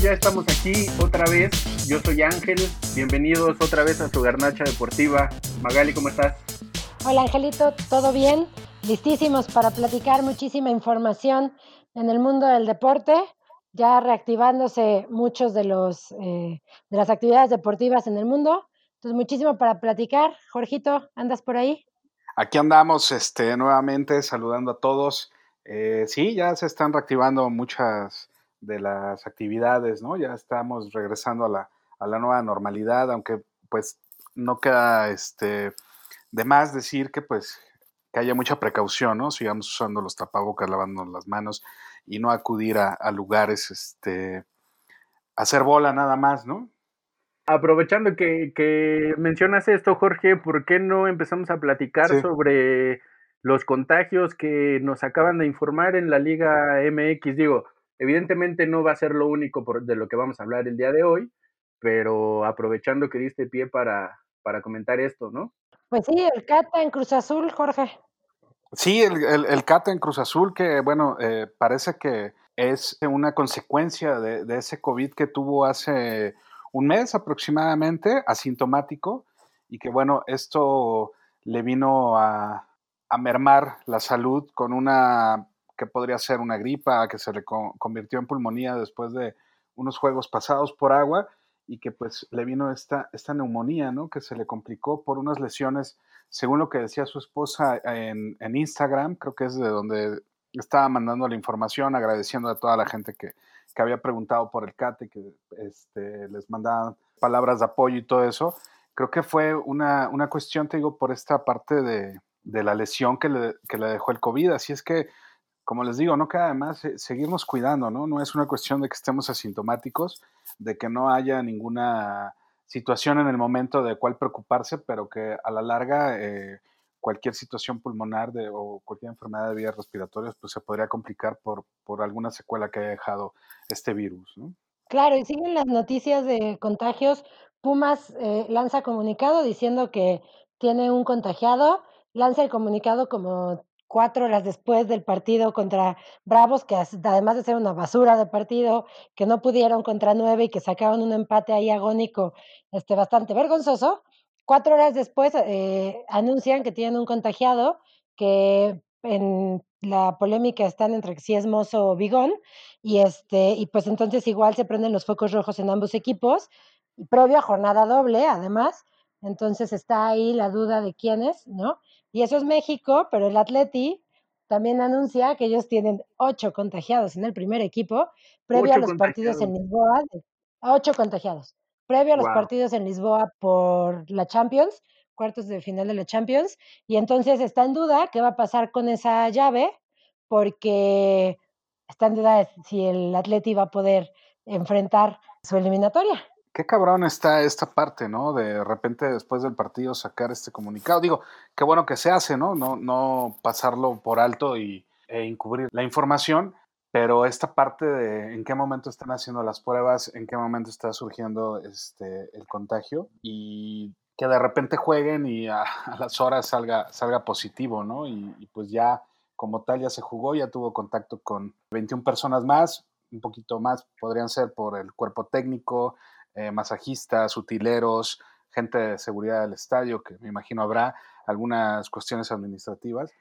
Ya estamos aquí otra vez. Yo soy Ángel. Bienvenidos otra vez a su garnacha deportiva. Magali, ¿cómo estás? Hola Angelito, ¿todo bien? Listísimos para platicar muchísima información en el mundo del deporte, ya reactivándose muchos de los eh, de las actividades deportivas en el mundo. Entonces, muchísimo para platicar. Jorgito, ¿andas por ahí? Aquí andamos este, nuevamente saludando a todos. Eh, sí, ya se están reactivando muchas de las actividades, ¿no? Ya estamos regresando a la, a la nueva normalidad, aunque pues no queda este, de más decir que pues que haya mucha precaución, ¿no? Sigamos usando los tapabocas, lavándonos las manos y no acudir a, a lugares, este, a hacer bola nada más, ¿no? Aprovechando que, que, mencionas esto, Jorge, ¿por qué no empezamos a platicar sí. sobre los contagios que nos acaban de informar en la Liga MX? Digo, evidentemente no va a ser lo único por, de lo que vamos a hablar el día de hoy, pero aprovechando que diste pie para, para comentar esto, ¿no? Pues sí, el Cata en Cruz Azul, Jorge. Sí, el, el, el Cata en Cruz Azul, que bueno, eh, parece que es una consecuencia de, de ese COVID que tuvo hace un mes aproximadamente, asintomático, y que bueno, esto le vino a, a, mermar la salud con una que podría ser una gripa que se le co convirtió en pulmonía después de unos juegos pasados por agua y que pues le vino esta, esta neumonía, ¿no? Que se le complicó por unas lesiones, según lo que decía su esposa en, en Instagram, creo que es de donde estaba mandando la información, agradeciendo a toda la gente que, que había preguntado por el CATE, que este, les mandaban palabras de apoyo y todo eso. Creo que fue una, una cuestión, te digo, por esta parte de, de la lesión que le, que le, dejó el COVID. Así es que, como les digo, no queda además seguirnos cuidando, ¿no? No es una cuestión de que estemos asintomáticos, de que no haya ninguna situación en el momento de cuál preocuparse, pero que a la larga eh, cualquier situación pulmonar de, o cualquier enfermedad de vías respiratorias pues se podría complicar por, por alguna secuela que haya dejado este virus. ¿no? Claro, y siguen las noticias de contagios. Pumas eh, lanza comunicado diciendo que tiene un contagiado, lanza el comunicado como cuatro horas después del partido contra Bravos, que además de ser una basura de partido, que no pudieron contra nueve y que sacaron un empate ahí agónico, este, bastante vergonzoso, cuatro horas después eh, anuncian que tienen un contagiado, que en la polémica están entre si es Mozo o Bigón, y, este, y pues entonces igual se prenden los focos rojos en ambos equipos, y previo jornada doble, además, entonces está ahí la duda de quién es, ¿no? Y eso es México, pero el Atleti también anuncia que ellos tienen ocho contagiados en el primer equipo, previo ocho a los partidos en Lisboa, ocho contagiados, previo a los wow. partidos en Lisboa por la Champions, cuartos de final de la Champions, y entonces está en duda qué va a pasar con esa llave, porque está en duda si el Atleti va a poder enfrentar su eliminatoria qué cabrón está esta parte, ¿no? De repente después del partido sacar este comunicado. Digo, qué bueno que se hace, ¿no? No, no pasarlo por alto y, e encubrir la información, pero esta parte de en qué momento están haciendo las pruebas, en qué momento está surgiendo este, el contagio y que de repente jueguen y a, a las horas salga, salga positivo, ¿no? Y, y pues ya como tal ya se jugó, ya tuvo contacto con 21 personas más, un poquito más podrían ser por el cuerpo técnico, eh, masajistas, utileros, gente de seguridad del estadio, que me imagino habrá algunas cuestiones administrativas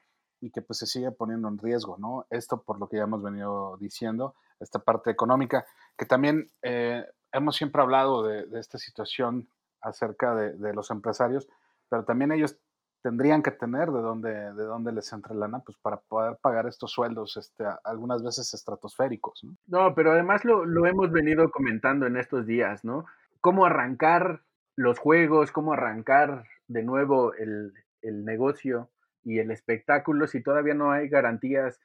y que pues se sigue poniendo en riesgo, ¿no? Esto por lo que ya hemos venido diciendo, esta parte económica, que también eh, hemos siempre hablado de, esta situación acerca de, los empresarios, pero también ellos tendrían que tener de dónde, de dónde les entre lana, pues para poder pagar estos sueldos, este, algunas veces estratosféricos. ¿no? no, pero además lo, lo hemos venido comentando en estos días, ¿no? Cómo arrancar los juegos, cómo arrancar de nuevo el, el negocio y el espectáculo si todavía no hay garantías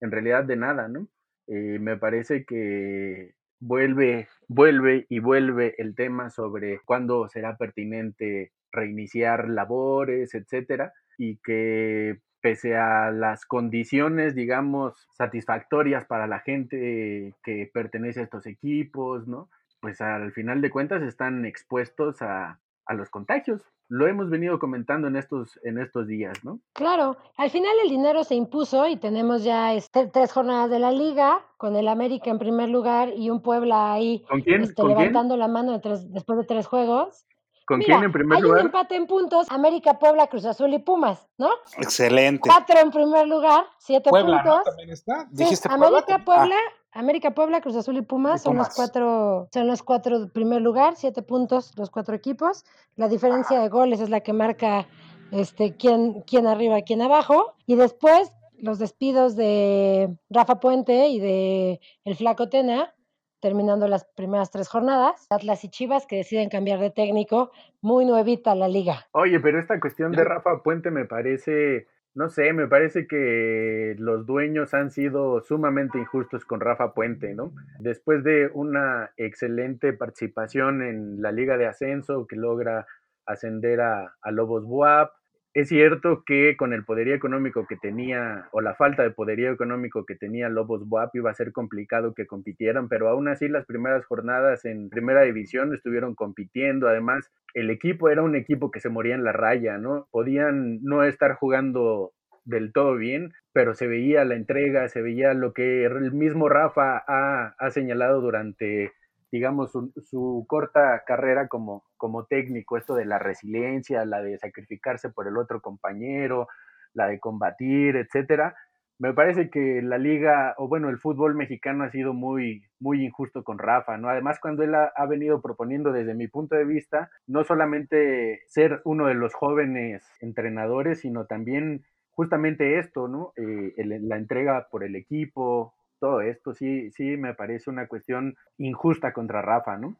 en realidad de nada, ¿no? Eh, me parece que vuelve, vuelve y vuelve el tema sobre cuándo será pertinente reiniciar labores, etcétera, y que pese a las condiciones, digamos, satisfactorias para la gente que pertenece a estos equipos, ¿no? Pues al final de cuentas están expuestos a, a los contagios. Lo hemos venido comentando en estos, en estos días, ¿no? Claro, al final el dinero se impuso y tenemos ya este, tres jornadas de la liga, con el América en primer lugar y un Puebla ahí ¿Con quién? este, ¿Con levantando la mano de tres- después de tres juegos. ¿Con Mira, quién en primer hay lugar? un empate en puntos, América, Puebla, Cruz Azul y Pumas, ¿no? Excelente. Cuatro en primer lugar, siete Puebla, ¿no? puntos. También está. Sí, ¿Dijiste Puebla? América, Ah, Puebla, América, Puebla, Cruz Azul y Pumas Y son los cuatro, son los cuatro de primer lugar, siete puntos los cuatro equipos. La diferencia de goles es la que marca este quién, quién arriba, quién abajo. Y después los despidos de Rafa Puente y de el Flaco Tena, terminando las primeras tres jornadas. Atlas y Chivas que deciden cambiar de técnico, muy nuevita la liga. Oye, pero esta cuestión de Rafa Puente me parece, no sé, me parece que los dueños han sido sumamente injustos con Rafa Puente, ¿no? Después de una excelente participación en la Liga de Ascenso que logra ascender a, a Lobos Buap. Es cierto que con el poderío económico que tenía, o la falta de poderío económico que tenía Lobos Buap, iba a ser complicado que compitieran, pero aún así las primeras jornadas en primera división estuvieron compitiendo. Además, el equipo era un equipo que se moría en la raya, ¿no? Podían no estar jugando del todo bien, pero se veía la entrega, se veía lo que el mismo Rafa ha, ha señalado durante, digamos, su, corta carrera como, como técnico, esto de la resiliencia, la de sacrificarse por el otro compañero, la de combatir, etcétera. Me parece que la liga, o bueno, el fútbol mexicano ha sido muy, muy injusto con Rafa, ¿no? Además, cuando él ha, venido proponiendo, desde mi punto de vista, no solamente ser uno de los jóvenes entrenadores, sino también justamente esto, ¿no? Eh, la entrega por el equipo, todo esto, sí, sí me parece una cuestión injusta contra Rafa, ¿no?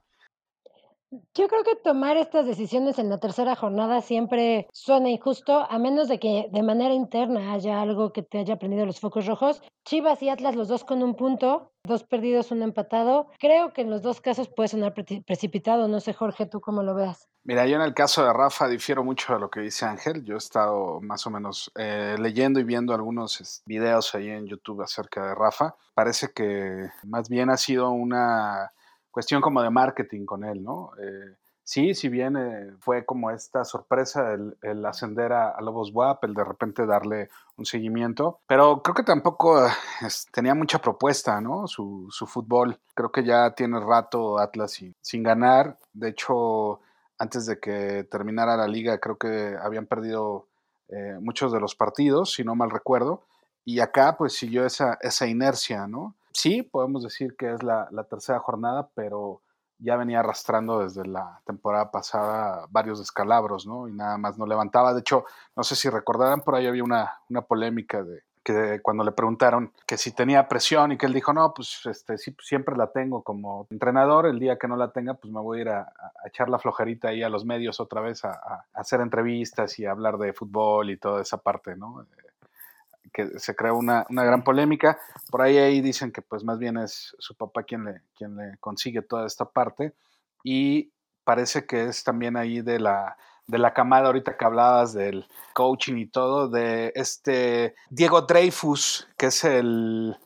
Yo creo que tomar estas decisiones en la tercera jornada siempre suena injusto, a menos de que de manera interna haya algo que te haya prendido los focos rojos. Chivas y Atlas, los dos con un punto, dos perdidos, un empatado. Creo que en los dos casos puede sonar pre precipitado. No sé, Jorge, tú cómo lo veas. Mira, yo en el caso de Rafa difiero mucho de lo que dice Ángel. Yo he estado más o menos eh, leyendo y viendo algunos videos ahí en YouTube acerca de Rafa. Parece que más bien ha sido una cuestión como de marketing con él, ¿no? Eh, sí, si bien eh, fue como esta sorpresa el, ascender a, Lobos WAP, el de repente darle un seguimiento, pero creo que tampoco tenía mucha propuesta, ¿no? Su, su, fútbol. Creo que ya tiene rato Atlas sin, ganar. De hecho, antes de que terminara la liga, creo que habían perdido eh, muchos de los partidos, si no mal recuerdo. Y acá, pues siguió esa inercia, ¿no? Sí, podemos decir que es la, tercera jornada, pero ya venía arrastrando desde la temporada pasada varios descalabros, ¿no? Y nada más no levantaba. De hecho, no sé si recordarán, por ahí había una, una polémica de que cuando le preguntaron que si tenía presión y que él dijo, no, pues este, sí, siempre la tengo como entrenador, el día que no la tenga, pues me voy a ir a, a echar la flojerita ahí a los medios otra vez a, a, hacer entrevistas y a hablar de fútbol y toda esa parte, ¿no? Que se creó una, una, gran polémica. Por ahí, ahí dicen que pues más bien es su papá quien le, quien le consigue toda esta parte. Y parece que es también ahí de la, de la camada, ahorita que hablabas del coaching y todo, de este Diego Dreyfus, que es el,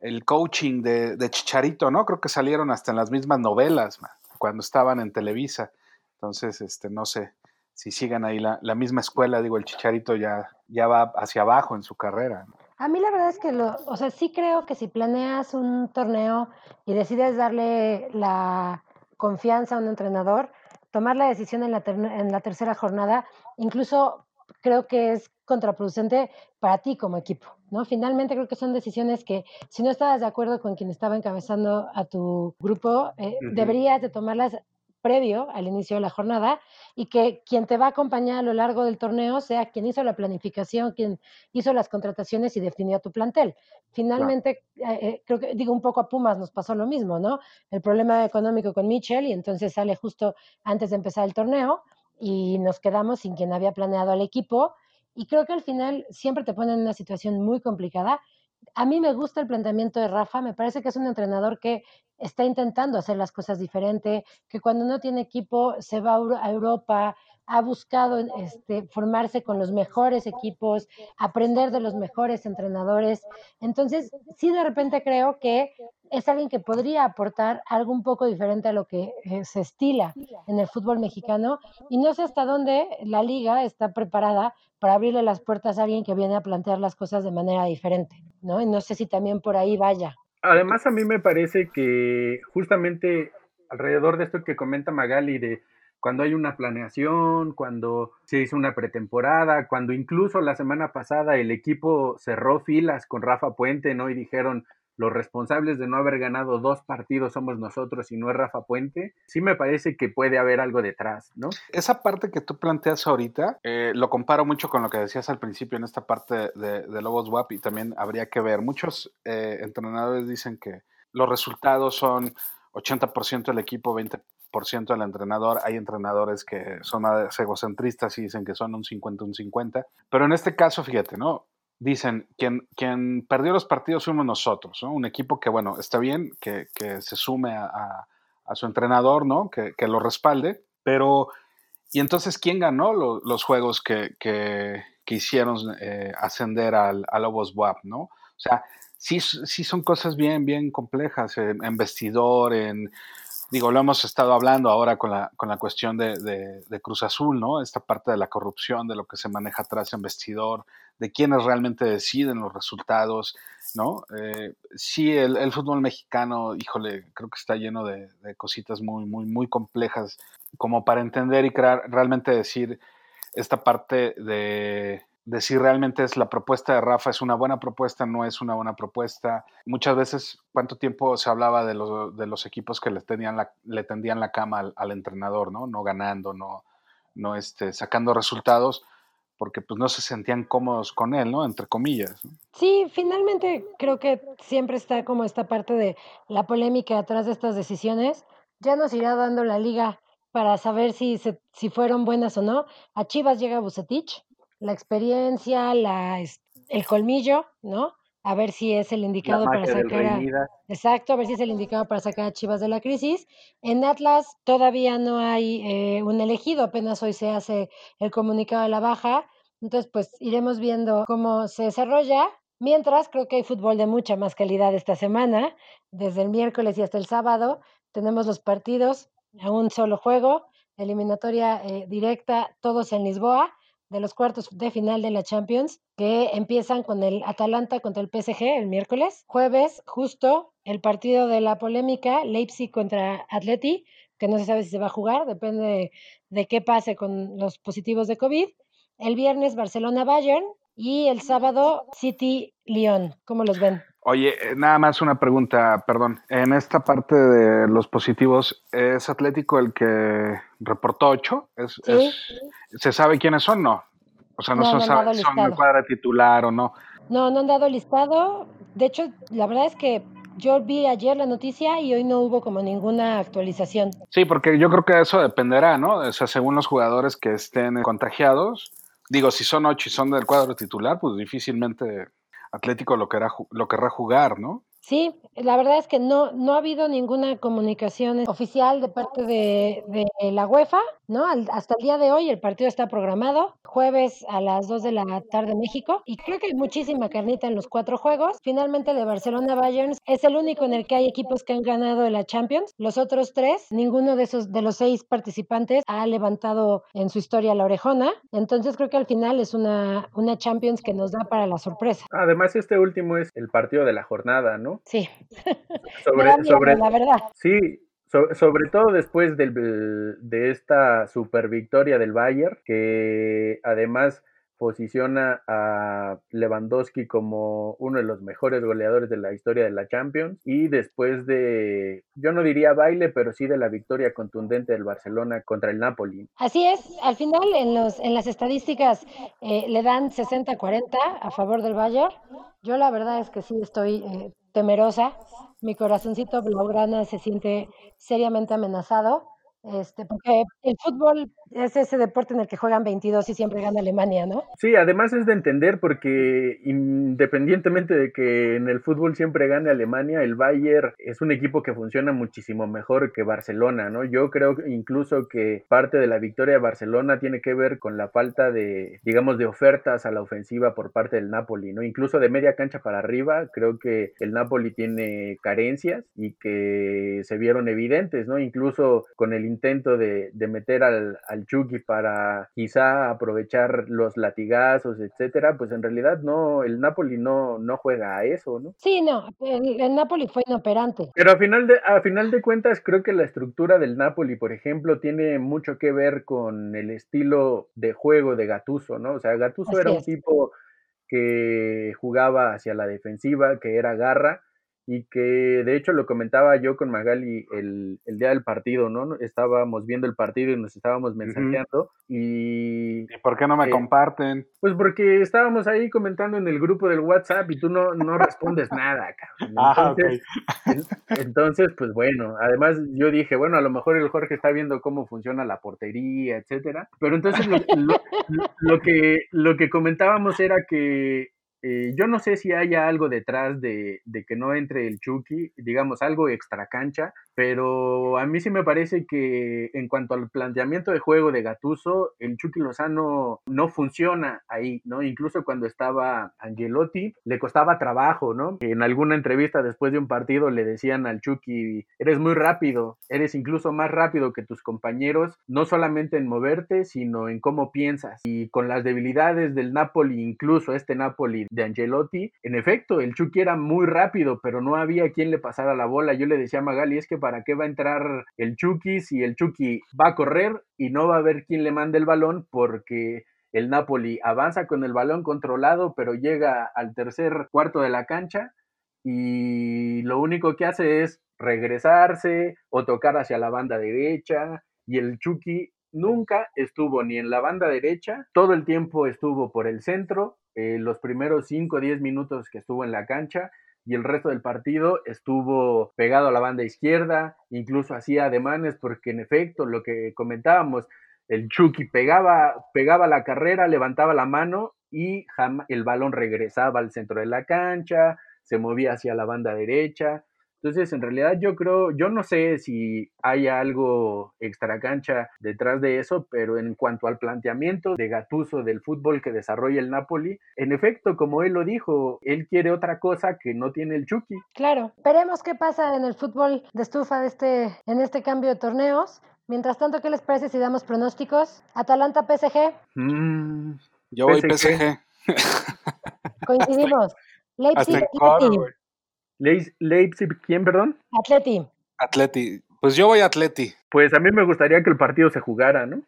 el coaching de, de, Chicharito, ¿no? Creo que salieron hasta en las mismas novelas cuando estaban en Televisa. Entonces, este, no sé, si sigan ahí la, la, misma escuela, digo, el Chicharito ya, ya va hacia abajo en su carrera. A mí la verdad es que, lo, o sea, sí creo que si planeas un torneo y decides darle la confianza a un entrenador, tomar la decisión en la, ter en la tercera jornada, incluso creo que es contraproducente para ti como equipo, ¿no? Finalmente creo que son decisiones que si no estabas de acuerdo con quien estaba encabezando a tu grupo, eh, uh -huh. deberías de tomarlas previo al inicio de la jornada y que quien te va a acompañar a lo largo del torneo sea quien hizo la planificación, quien hizo las contrataciones y definió tu plantel. Finalmente, claro. eh, creo que, digo, un poco a Pumas nos pasó lo mismo, ¿no? El problema económico con Mitchell y entonces sale justo antes de empezar el torneo y nos quedamos sin quien había planeado al equipo y creo que al final siempre te ponen en una situación muy complicada. A mí me gusta el planteamiento de Rafa, me parece que es un entrenador que está intentando hacer las cosas diferente, que cuando no tiene equipo se va a Europa ha buscado este, formarse con los mejores equipos, aprender de los mejores entrenadores. Entonces, sí de repente creo que es alguien que podría aportar algo un poco diferente a lo que eh, se estila en el fútbol mexicano y no sé hasta dónde la liga está preparada para abrirle las puertas a alguien que viene a plantear las cosas de manera diferente, ¿no? Y no sé si también por ahí vaya. Además, a mí me parece que justamente alrededor de esto que comenta Magali, de cuando hay una planeación, cuando se hizo una pretemporada, cuando incluso la semana pasada el equipo cerró filas con Rafa Puente, ¿no? Y dijeron, los responsables de no haber ganado dos partidos somos nosotros y no es Rafa Puente, sí me parece que puede haber algo detrás, ¿no? Esa parte que tú planteas ahorita, eh, lo comparo mucho con lo que decías al principio en esta parte de, Lobos WAP y también habría que ver, muchos eh, entrenadores dicen que los resultados son 80% del equipo, 20% del entrenador. Hay entrenadores que son egocentristas y dicen que son un 50, un 50. Pero en este caso, fíjate, ¿no? Dicen, quien, quien perdió los partidos fuimos nosotros, ¿no? Un equipo que, bueno, está bien, que, que se sume a, a, su entrenador, ¿no? Que, que, lo respalde, pero... ¿Y entonces quién ganó los juegos que, que, hicieron eh, ascender al, al Lobos WAP, ¿no? O sea, sí, sí son cosas bien, bien complejas en, en, vestidor, en, digo, lo hemos estado hablando ahora con la, con la cuestión de, de, Cruz Azul, ¿no? Esta parte de la corrupción, de lo que se maneja atrás en vestidor, de quienes realmente deciden los resultados, ¿no? Eh, sí, el, el, fútbol mexicano, híjole, creo que está lleno de, de cositas muy, muy, muy complejas como para entender y crear, realmente decir esta parte de de si realmente es la propuesta de Rafa es una buena propuesta, no es una buena propuesta. Muchas veces, ¿cuánto tiempo se hablaba de los, de los equipos que le, tenían la, le tendían la cama al, entrenador, ¿no? No ganando, no, no este, sacando resultados, porque pues no se sentían cómodos con él, ¿no? Entre comillas. Sí, finalmente creo que siempre está como esta parte de la polémica atrás de estas decisiones. Ya nos irá dando la liga para saber si, se, si fueron buenas o no. A Chivas llega Bucetich, la experiencia, la, el colmillo, ¿no? A ver si es el indicado para sacar a, exacto, a ver si es el indicado para sacar a Chivas de la crisis. En Atlas todavía no hay eh, un elegido, apenas hoy se hace el comunicado de la baja. Entonces, pues iremos viendo cómo se desarrolla. Mientras, creo que hay fútbol de mucha más calidad esta semana. Desde el miércoles y hasta el sábado tenemos los partidos a un solo juego, eliminatoria eh, directa, todos en Lisboa de los cuartos de final de la Champions, que empiezan con el Atalanta contra el PSG el miércoles. Jueves, justo el partido de la polémica, Leipzig contra Atleti, que no se sabe si se va a jugar, depende de, de qué pase con los positivos de COVID. El viernes, Barcelona-Bayern. Y el sábado, City-Lyon. ¿Cómo los ven? Oye, eh, nada más una pregunta, perdón. En esta parte de los positivos, ¿es Atlético el que reportó ocho? ¿Es, ¿Sí? es, ¿Se sabe quiénes son? No. O sea, no, no, son, no son el cuadra titular o no. No, no han dado listado. De hecho, la verdad es que yo vi ayer la noticia y hoy no hubo como ninguna actualización. Sí, porque yo creo que eso dependerá, ¿no? O sea, según los jugadores que estén contagiados, digo, si son ocho y son del cuadro titular, pues difícilmente Atlético lo querrá, lo querrá jugar, ¿no? Sí, la verdad es que no, no ha habido ninguna comunicación oficial de parte de, de la UEFA, ¿no? Al, hasta el día de hoy el partido está programado, jueves a las 2 de la tarde México, y creo que hay muchísima carnita en los cuatro juegos. Finalmente de Barcelona Bayern es el único en el que hay equipos que han ganado la Champions. Los otros tres, ninguno de esos de los seis participantes ha levantado en su historia la orejona. Entonces creo que al final es una, una Champions que nos da para la sorpresa. Además, este último es el partido de la jornada, ¿no? Sí. Sobre, sobre, la verdad. Sí, sobre, sobre todo después del, de esta super victoria del Bayern, que además posiciona a Lewandowski como uno de los mejores goleadores de la historia de la Champions y después de, yo no diría baile, pero sí de la victoria contundente del Barcelona contra el Napoli. Así es, al final en, los, en las estadísticas eh, le dan 60-40 a favor del Bayern. Yo la verdad es que sí estoy eh, temerosa, mi corazoncito blaugrana se siente seriamente amenazado, este, porque el fútbol es ese deporte en el que juegan 22 y siempre gana Alemania, ¿no? Sí, además es de entender porque independientemente de que en el fútbol siempre gane Alemania, el Bayern es un equipo que funciona muchísimo mejor que Barcelona, ¿no? Yo creo incluso que parte de la victoria de Barcelona tiene que ver con la falta de, digamos, de ofertas a la ofensiva por parte del Napoli, ¿no? Incluso de media cancha para arriba, creo que el Napoli tiene carencias y que se vieron evidentes, ¿no? Incluso con el intento de, meter al Chucky para quizá aprovechar los latigazos, etcétera, pues en realidad no, el Napoli no, no juega a eso, ¿no? Sí, no, el, Napoli fue inoperante. Pero a final, de, a final de cuentas creo que la estructura del Napoli, por ejemplo, tiene mucho que ver con el estilo de juego de Gatuso, ¿no? O sea, Gatuso era un tipo que jugaba hacia la defensiva, que era garra, y que de hecho lo comentaba yo con Magali el, el, día del partido, ¿no? Estábamos viendo el partido y nos estábamos mensajeando y... ¿Y por qué no me comparten? Pues porque estábamos ahí comentando en el grupo del WhatsApp y tú no, no respondes nada, cabrón. Ah, entonces, entonces, pues bueno, además yo dije, bueno, a lo mejor el Jorge está viendo cómo funciona la portería, etcétera, pero entonces lo, lo que, lo que comentábamos era que eh, yo no sé si haya algo detrás de, de, que no entre el Chucky, digamos algo extra cancha, pero a mí sí me parece que en cuanto al planteamiento de juego de Gatuso, el Chucky Lozano no funciona ahí, ¿no? Incluso cuando estaba Angelotti, le costaba trabajo, ¿no? En alguna entrevista después de un partido le decían al Chucky, eres muy rápido, eres incluso más rápido que tus compañeros, no solamente en moverte, sino en cómo piensas. Y con las debilidades del Napoli, incluso este Napoli de Angelotti. En efecto, el Chucky era muy rápido, pero no había quien le pasara la bola. Yo le decía a Magali, es que para qué va a entrar el Chucky si el Chucky va a correr y no va a haber quien le mande el balón porque el Napoli avanza con el balón controlado, pero llega al tercer cuarto de la cancha y lo único que hace es regresarse o tocar hacia la banda derecha y el Chucky nunca estuvo ni en la banda derecha, todo el tiempo estuvo por el centro eh, los primeros 5 o 10 minutos que estuvo en la cancha y el resto del partido estuvo pegado a la banda izquierda, incluso hacía ademanes porque en efecto lo que comentábamos, el Chucky pegaba, pegaba la carrera, levantaba la mano y el balón regresaba al centro de la cancha, se movía hacia la banda derecha. Entonces, en realidad yo creo, yo no sé si hay algo extra cancha detrás de eso, pero en cuanto al planteamiento de Gatuso del fútbol que desarrolla el Napoli, en efecto, como él lo dijo, él quiere otra cosa que no tiene el Chucky. Claro, veremos qué pasa en el fútbol de estufa de este, en este cambio de torneos. Mientras tanto, ¿qué les parece si damos pronósticos? Atalanta PSG. Mm, yo voy PSG. Coincidimos. Leipzig, Leipzig, ¿quién, perdón? Atleti. Atleti. Pues yo voy a Atleti. Pues a mí me gustaría que el partido se jugara, ¿no?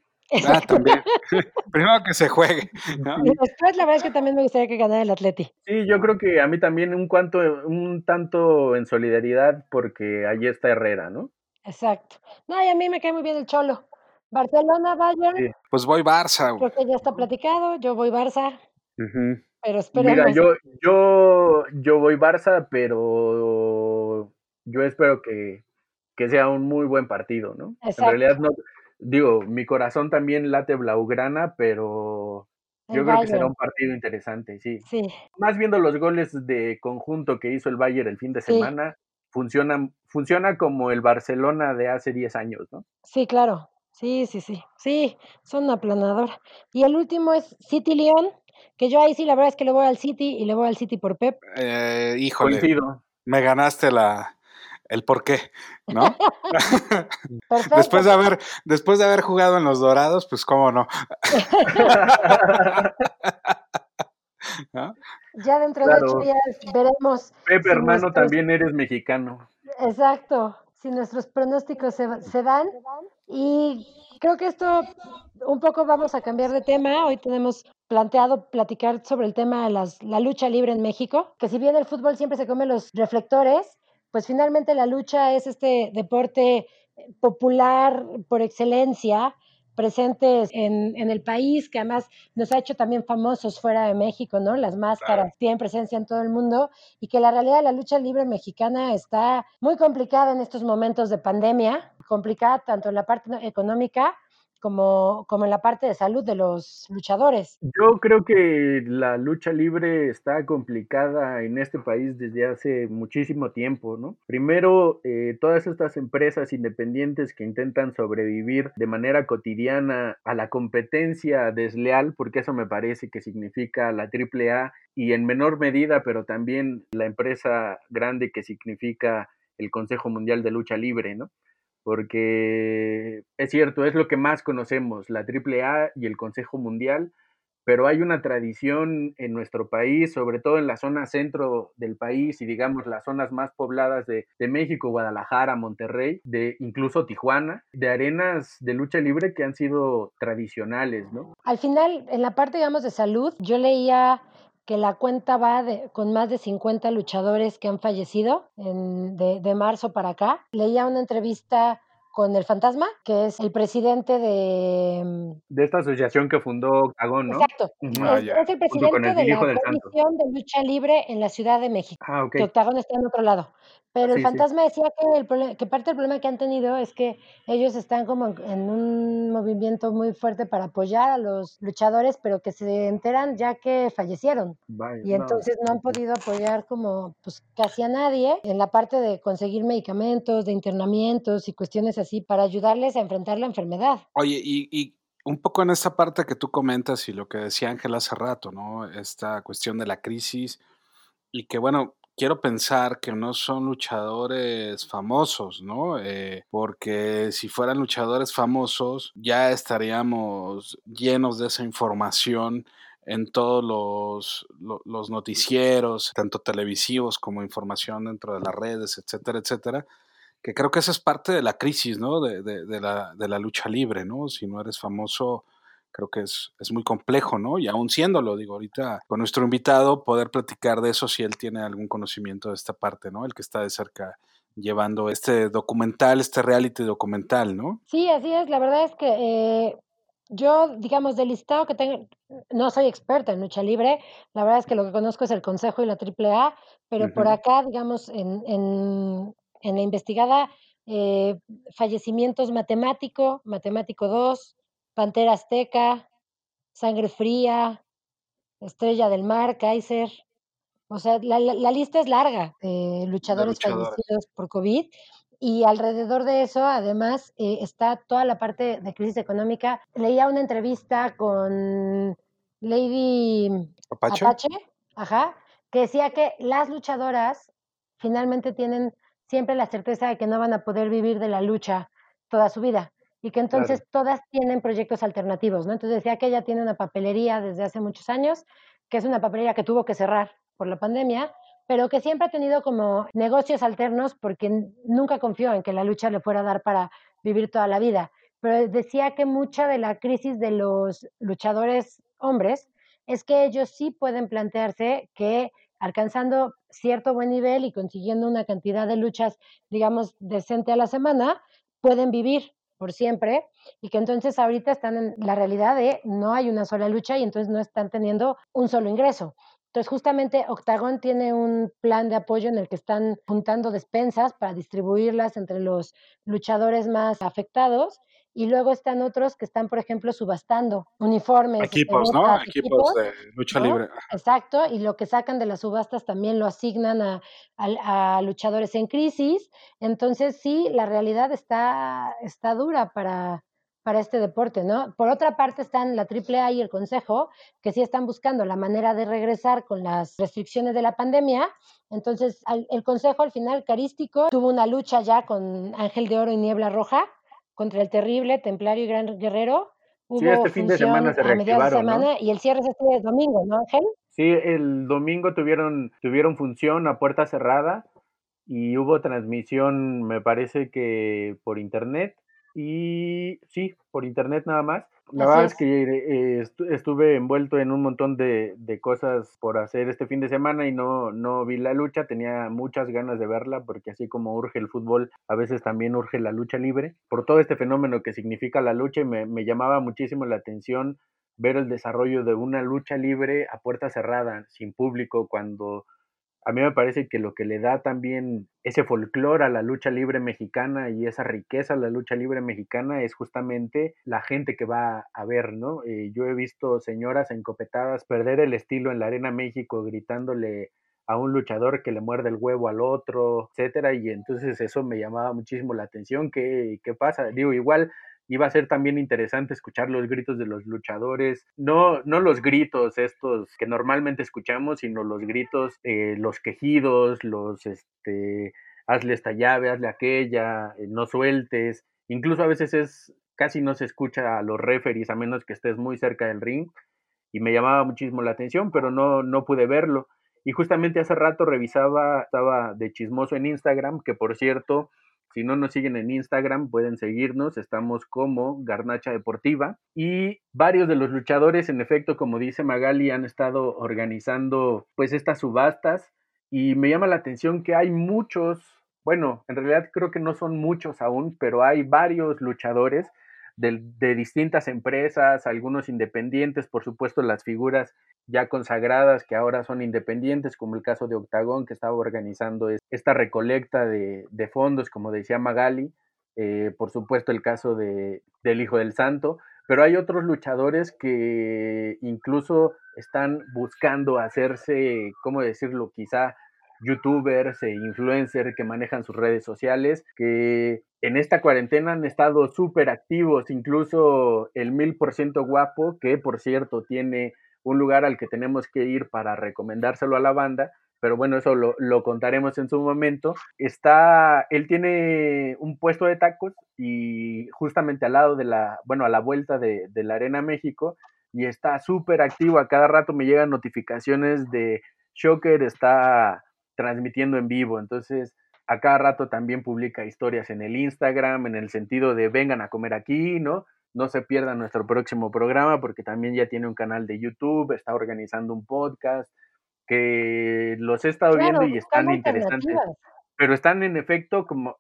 Ah, también. Primero que se juegue. Y después la verdad es que también me gustaría que ganara el Atleti. Sí, yo creo que a mí también un cuanto, un tanto en solidaridad porque allí está Herrera, ¿no? Exacto. No, y a mí me cae muy bien el Cholo. Barcelona, Bayern. Pues voy Barça. Creo que ya está platicado, yo voy Barça. Pero Mira, yo, yo, yo voy Barça, pero yo espero que, sea un muy buen partido, ¿no? En realidad no, digo, mi corazón también late blaugrana, pero yo creo que será un partido interesante, sí. sí. Más viendo los goles de conjunto que hizo el Bayern el fin de semana, funciona, funciona como el Barcelona de hace 10 años, ¿no? Sí, claro. Sí, sí, sí. Sí, son aplanador. Y el último es City León. Que yo ahí sí, la verdad es que le voy al City y le voy al City por Pep. Eh, híjole, me ganaste la, el por qué, ¿no? después de haber, después de haber jugado en los Dorados, pues cómo no. Ya dentro de ocho días veremos. Pepe, hermano, también eres mexicano. Exacto. Si nuestros pronósticos se, se dan. Y creo que esto un poco vamos a cambiar de tema. Hoy tenemos planteado platicar sobre el tema de las, la lucha libre en México, que si bien el fútbol siempre se come los reflectores, pues finalmente la lucha es este deporte popular por excelencia, presente en, en, el país, que además nos ha hecho también famosos fuera de México, ¿no? Las máscaras tienen presencia en todo el mundo y que la realidad de la lucha libre mexicana está muy complicada en estos momentos de pandemia, complicada tanto en la parte económica como, como en la parte de salud de los luchadores. Yo creo que la lucha libre está complicada en este país desde hace muchísimo tiempo, ¿no? Primero, eh, todas estas empresas independientes que intentan sobrevivir de manera cotidiana a la competencia desleal, porque eso me parece que significa la AAA y en menor medida, pero también la empresa grande que significa el Consejo Mundial de Lucha Libre, ¿no? Porque es cierto, es lo que más conocemos, la AAA y el Consejo Mundial, pero hay una tradición en nuestro país, sobre todo en la zona centro del país y digamos las zonas más pobladas de, de, México, Guadalajara, Monterrey, de incluso Tijuana, de arenas de lucha libre que han sido tradicionales, ¿no? Al final, en la parte, digamos, de salud, yo leía que la cuenta va de, con más de 50 luchadores que han fallecido en, de, de marzo para acá. Leía una entrevista con el Fantasma, que es el presidente de... De esta asociación que fundó Octagón, ¿no? Exacto. -huh. es, es, el presidente el de la Comisión de Lucha Libre en la Ciudad de México. Ah, okay. Que Octagón está en otro lado. Pero sí, el fantasma sí. decía que, el que parte del problema que han tenido es que ellos están como en, un movimiento muy fuerte para apoyar a los luchadores, pero que se enteran ya que fallecieron. Vaya, y entonces no. no han podido apoyar como pues casi a nadie en la parte de conseguir medicamentos, de internamientos y cuestiones así para ayudarles a enfrentar la enfermedad. Oye, y, y un poco en esta parte que tú comentas y lo que decía Ángel hace rato, ¿no? Esta cuestión de la crisis y que bueno, quiero pensar que no son luchadores famosos, ¿no? Eh, porque si fueran luchadores famosos, ya estaríamos llenos de esa información en todos los, los, noticieros, tanto televisivos como información dentro de las redes, etcétera, etcétera. Que creo que esa es parte de la crisis, ¿no? De, de, de, la, de la lucha libre, ¿no? Si no eres famoso, creo que es, es, muy complejo, ¿no? Y aún siéndolo, digo, ahorita con nuestro invitado poder platicar de eso si él tiene algún conocimiento de esta parte, ¿no? El que está de cerca llevando este documental, este reality documental, ¿no? Sí, así es. La verdad es que eh, yo, digamos, del listado que tengo, no soy experta en lucha libre, la verdad es que lo que conozco es el Consejo y la AAA, pero uh -huh. por acá, digamos, en, en, en la investigada, eh, fallecimientos matemático, matemático 2, Pantera Azteca, Sangre Fría, Estrella del Mar, Kaiser. O sea, la, la, la lista es larga de luchadores, de luchadores, fallecidos por COVID. Y alrededor de eso, además, eh, está toda la parte de crisis económica. Leía una entrevista con Lady Apache, Apache ajá, que decía que las luchadoras finalmente tienen siempre la certeza de que no van a poder vivir de la lucha toda su vida y que entonces claro. todas tienen proyectos alternativos, ¿no? Entonces decía que ella tiene una papelería desde hace muchos años, que es una papelería que tuvo que cerrar por la pandemia, pero que siempre ha tenido como negocios alternos porque nunca confió en que la lucha le fuera a dar para vivir toda la vida. Pero decía que mucha de la crisis de los luchadores hombres es que ellos sí pueden plantearse que alcanzando cierto buen nivel y consiguiendo una cantidad de luchas, digamos, decente a la semana, pueden vivir por siempre y que entonces ahorita están en la realidad de no hay una sola lucha y entonces no están teniendo un solo ingreso. Entonces justamente Octagon tiene un plan de apoyo en el que están juntando despensas para distribuirlas entre los luchadores más afectados y luego están otros que están, por ejemplo, subastando uniformes. Equipos, ¿no? Equipos, equipos, de lucha ¿no? libre. Exacto, y lo que sacan de las subastas también lo asignan a, a, a, luchadores en crisis. Entonces, sí, la realidad está, está dura para, para este deporte, ¿no? Por otra parte están la AAA y el Consejo, que sí están buscando la manera de regresar con las restricciones de la pandemia. Entonces, el Consejo al final carístico tuvo una lucha ya con Ángel de Oro y Niebla Roja, contra el terrible Templario y Gran Guerrero. Hubo sí, este fin de semana se reactivaron, de semana ¿no? y el cierre es este domingo, ¿no, Ángel? Sí, el domingo tuvieron, tuvieron función a puerta cerrada y hubo transmisión, me parece que por internet y sí, por internet nada más. La Así verdad es, es. que eh, estuve envuelto en un montón de, de, cosas por hacer este fin de semana y no, no vi la lucha, tenía muchas ganas de verla porque así como urge el fútbol, a veces también urge la lucha libre, por todo este fenómeno que significa la lucha y me, me llamaba muchísimo la atención ver el desarrollo de una lucha libre a puerta cerrada, sin público, cuando a mí me parece que lo que le da también ese folclore a la lucha libre mexicana y esa riqueza a la lucha libre mexicana es justamente la gente que va a ver, ¿no? Eh, yo he visto señoras encopetadas perder el estilo en la Arena México gritándole a un luchador que le muerde el huevo al otro, etcétera, y entonces eso me llamaba muchísimo la atención, ¿qué, qué pasa? Digo, igual iba a ser también interesante escuchar los gritos de los luchadores, no, no los gritos estos que normalmente escuchamos, sino los gritos, eh, los quejidos, los, este, hazle esta llave, hazle aquella, eh, no sueltes, incluso a veces es, casi no se escucha a los referees a menos que estés muy cerca del ring, y me llamaba muchísimo la atención, pero no, no pude verlo. Y justamente hace rato revisaba, estaba de chismoso en Instagram, que por cierto, si no nos siguen en Instagram, pueden seguirnos. Estamos como Garnacha Deportiva. Y varios de los luchadores, en efecto, como dice Magali, han estado organizando pues estas subastas. Y me llama la atención que hay muchos, bueno, en realidad creo que no son muchos aún, pero hay varios luchadores de, de, distintas empresas, algunos independientes, por supuesto las figuras ya consagradas que ahora son independientes, como el caso de Octagón, que estaba organizando esta recolecta de, de fondos, como decía Magali, eh, por supuesto el caso de, del Hijo del Santo, pero hay otros luchadores que incluso están buscando hacerse, ¿cómo decirlo? Quizá youtubers e influencers que manejan sus redes sociales, que en esta cuarentena han estado súper activos, incluso el mil por ciento guapo, que por cierto tiene un lugar al que tenemos que ir para recomendárselo a la banda, pero bueno, eso lo, lo, contaremos en su momento. Está, él tiene un puesto de tacos y justamente al lado de la, bueno, a la vuelta de, de la Arena México y está súper activo. A cada rato me llegan notificaciones de Shocker está transmitiendo en vivo, entonces a cada rato también publica historias en el Instagram, en el sentido de vengan a comer aquí, ¿no? no se pierdan nuestro próximo programa porque también ya tiene un canal de YouTube, está organizando un podcast, que los he estado viendo y están interesantes. Pero están en efecto como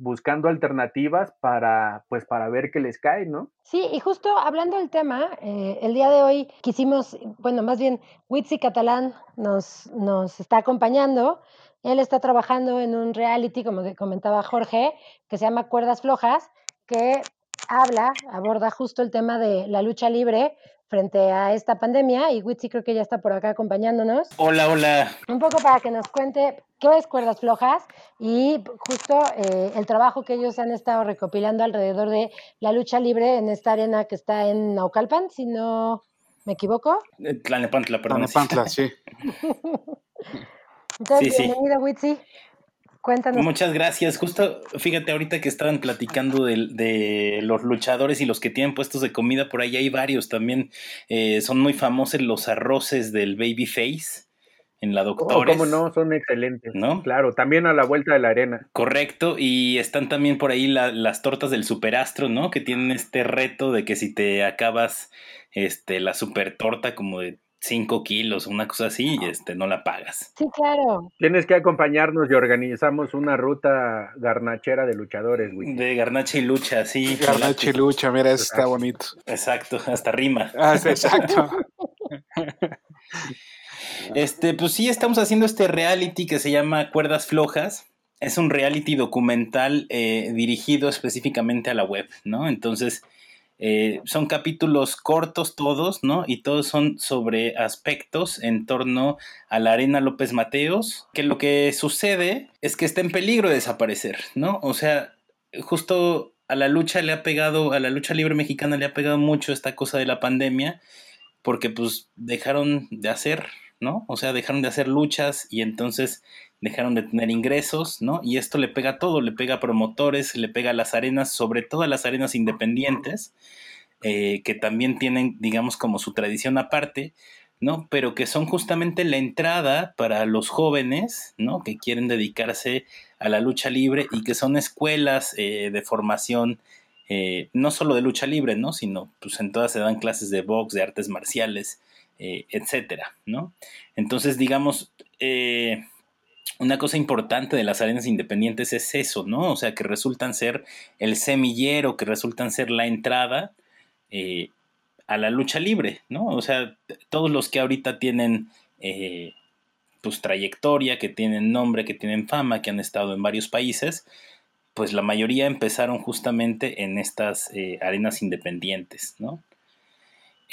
buscando alternativas para pues para ver qué les cae, ¿no? Sí, y justo hablando del tema, eh, el día de hoy quisimos, bueno, más bien Witsi Catalán nos, nos está acompañando. Él está trabajando en un reality, como comentaba Jorge, que se llama Cuerdas Flojas, que habla, aborda justo el tema de la lucha libre frente a esta pandemia y Witsi creo que ya está por acá acompañándonos. Hola, hola. Un poco para que nos cuente qué es Cuerdas Flojas y justo eh, el trabajo que ellos han estado recopilando alrededor de la lucha libre en esta arena que está en Naucalpan, si no me equivoco. Eh, Tlalnepantla, perdón. Tlalnepantla, sí. Entonces, sí, bienvenido, sí. Witsi. Cuéntanos. Muchas gracias. Justo, fíjate, ahorita que estaban platicando de, los luchadores y los que tienen puestos de comida, por ahí hay varios también. Eh, son muy famosos los arroces del Babyface en la doctora. ¿Cómo no? Son excelentes. ¿No? Claro, también a la vuelta de la arena. Correcto, y están también por ahí las tortas del superastro, ¿no? Que tienen este reto de que si te acabas este, la super torta como de 5 kilos, una cosa así, y este, no la pagas. Sí, claro. Tienes que acompañarnos y organizamos una ruta garnachera de luchadores, güey. De garnacha y lucha, sí. Garnacha y lucha, mira, eso está bonito. Exacto, hasta rima. Ah, exacto. este, pues sí, estamos haciendo este reality que se llama Cuerdas Flojas. Es un reality documental eh, dirigido específicamente a la web, ¿no? Entonces, eh, son capítulos cortos todos, ¿no? Y todos son sobre aspectos en torno a la Arena López Mateos, que lo que sucede es que está en peligro de desaparecer, ¿no? O sea, justo a la lucha le ha pegado, a la lucha libre mexicana le ha pegado mucho esta cosa de la pandemia, porque pues dejaron de hacer, ¿no? O sea, dejaron de hacer luchas y entonces dejaron de tener ingresos, ¿no? Y esto le pega a todo, le pega a promotores, le pega a las arenas, sobre todo a las arenas independientes, eh, que también tienen, digamos, como su tradición aparte, ¿no? Pero que son justamente la entrada para los jóvenes, ¿no? Que quieren dedicarse a la lucha libre y que son escuelas eh, de formación, eh, no solo de lucha libre, ¿no? Sino, pues en todas se dan clases de box, de artes marciales, etcétera, ¿no? Entonces, digamos, una cosa importante de las arenas independientes es eso, ¿no? O sea, que resultan ser el semillero, que resultan ser la entrada eh, a la lucha libre, ¿no? O sea, todos los que ahorita tienen, eh, pues trayectoria, que tienen nombre, que tienen fama, que han estado en varios países, pues la mayoría empezaron justamente en estas eh, arenas independientes, ¿no?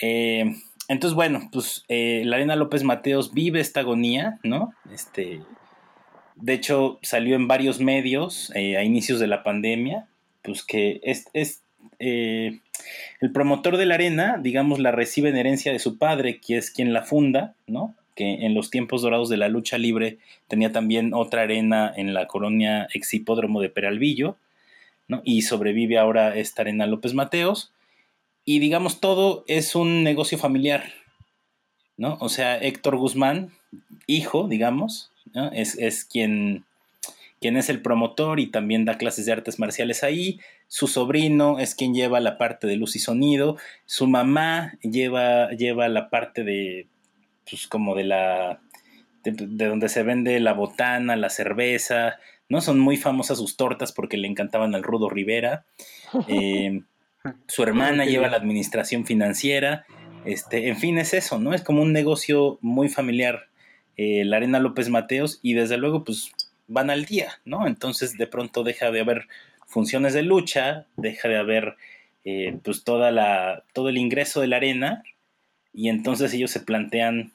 Eh, entonces, bueno, pues eh, la Arena López Mateos vive esta agonía, ¿no? Este, de hecho, salió en varios medios a inicios de la pandemia, pues que es, es el promotor de la arena, digamos, la recibe en herencia de su padre, que es quien la funda, ¿no? que en los tiempos dorados de la lucha libre tenía también otra arena en la colonia Exhipódromo de Peralvillo, ¿no? y sobrevive ahora esta arena López Mateos. Y digamos, todo es un negocio familiar, ¿no? O sea, Héctor Guzmán, hijo, digamos, es, es quien, quien es el promotor y también da clases de artes marciales ahí. Su sobrino es quien lleva la parte de luz y sonido. Su mamá lleva, lleva la parte de pues como de la, de, donde se vende la botana, la cerveza, ¿no? Son muy famosas sus tortas porque le encantaban al Rudo Rivera. Eh, su hermana lleva la administración financiera. Este, en fin, es eso, ¿no? Es como un negocio muy familiar, eh, la Arena López Mateos, y desde luego, pues van al día, ¿no? Entonces de pronto deja de haber funciones de lucha, deja de haber eh, pues toda la, todo el ingreso de la arena, y entonces ellos se plantean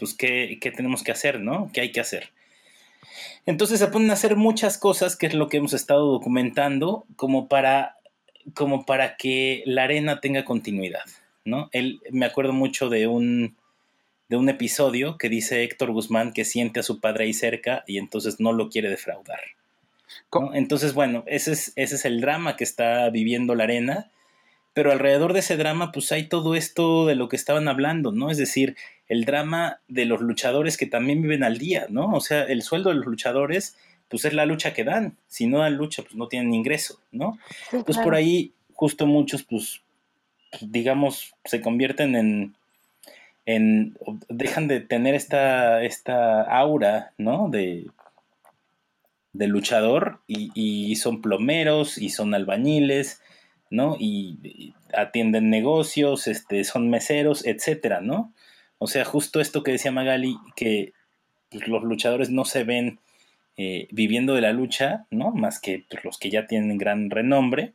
pues, ¿qué, tenemos que hacer, ¿no? ¿Qué hay que hacer? Entonces se ponen a hacer muchas cosas, que es lo que hemos estado documentando, como para, como para que la arena tenga continuidad, ¿no? Él, me acuerdo mucho de un, de un episodio que dice Héctor Guzmán que siente a su padre ahí cerca y entonces no lo quiere defraudar. Entonces, bueno, ese es, ese es el drama que está viviendo la arena, pero alrededor de ese drama, pues hay todo esto de lo que estaban hablando, ¿no? Es decir, el drama de los luchadores que también viven al día, ¿no? O sea, el sueldo de los luchadores, pues es la lucha que dan. Si no dan lucha, pues no tienen ingreso, ¿no? pues por ahí, justo muchos, pues, digamos, se convierten en, en, dejan de tener esta, esta aura, ¿no? De, de luchador y, y, son plomeros y son albañiles, ¿no? Y, y, atienden negocios, este, son meseros, etcétera, ¿no? O sea, justo esto que decía Magali, que pues, los luchadores no se ven eh, viviendo de la lucha, ¿no? Más que pues, los que ya tienen gran renombre.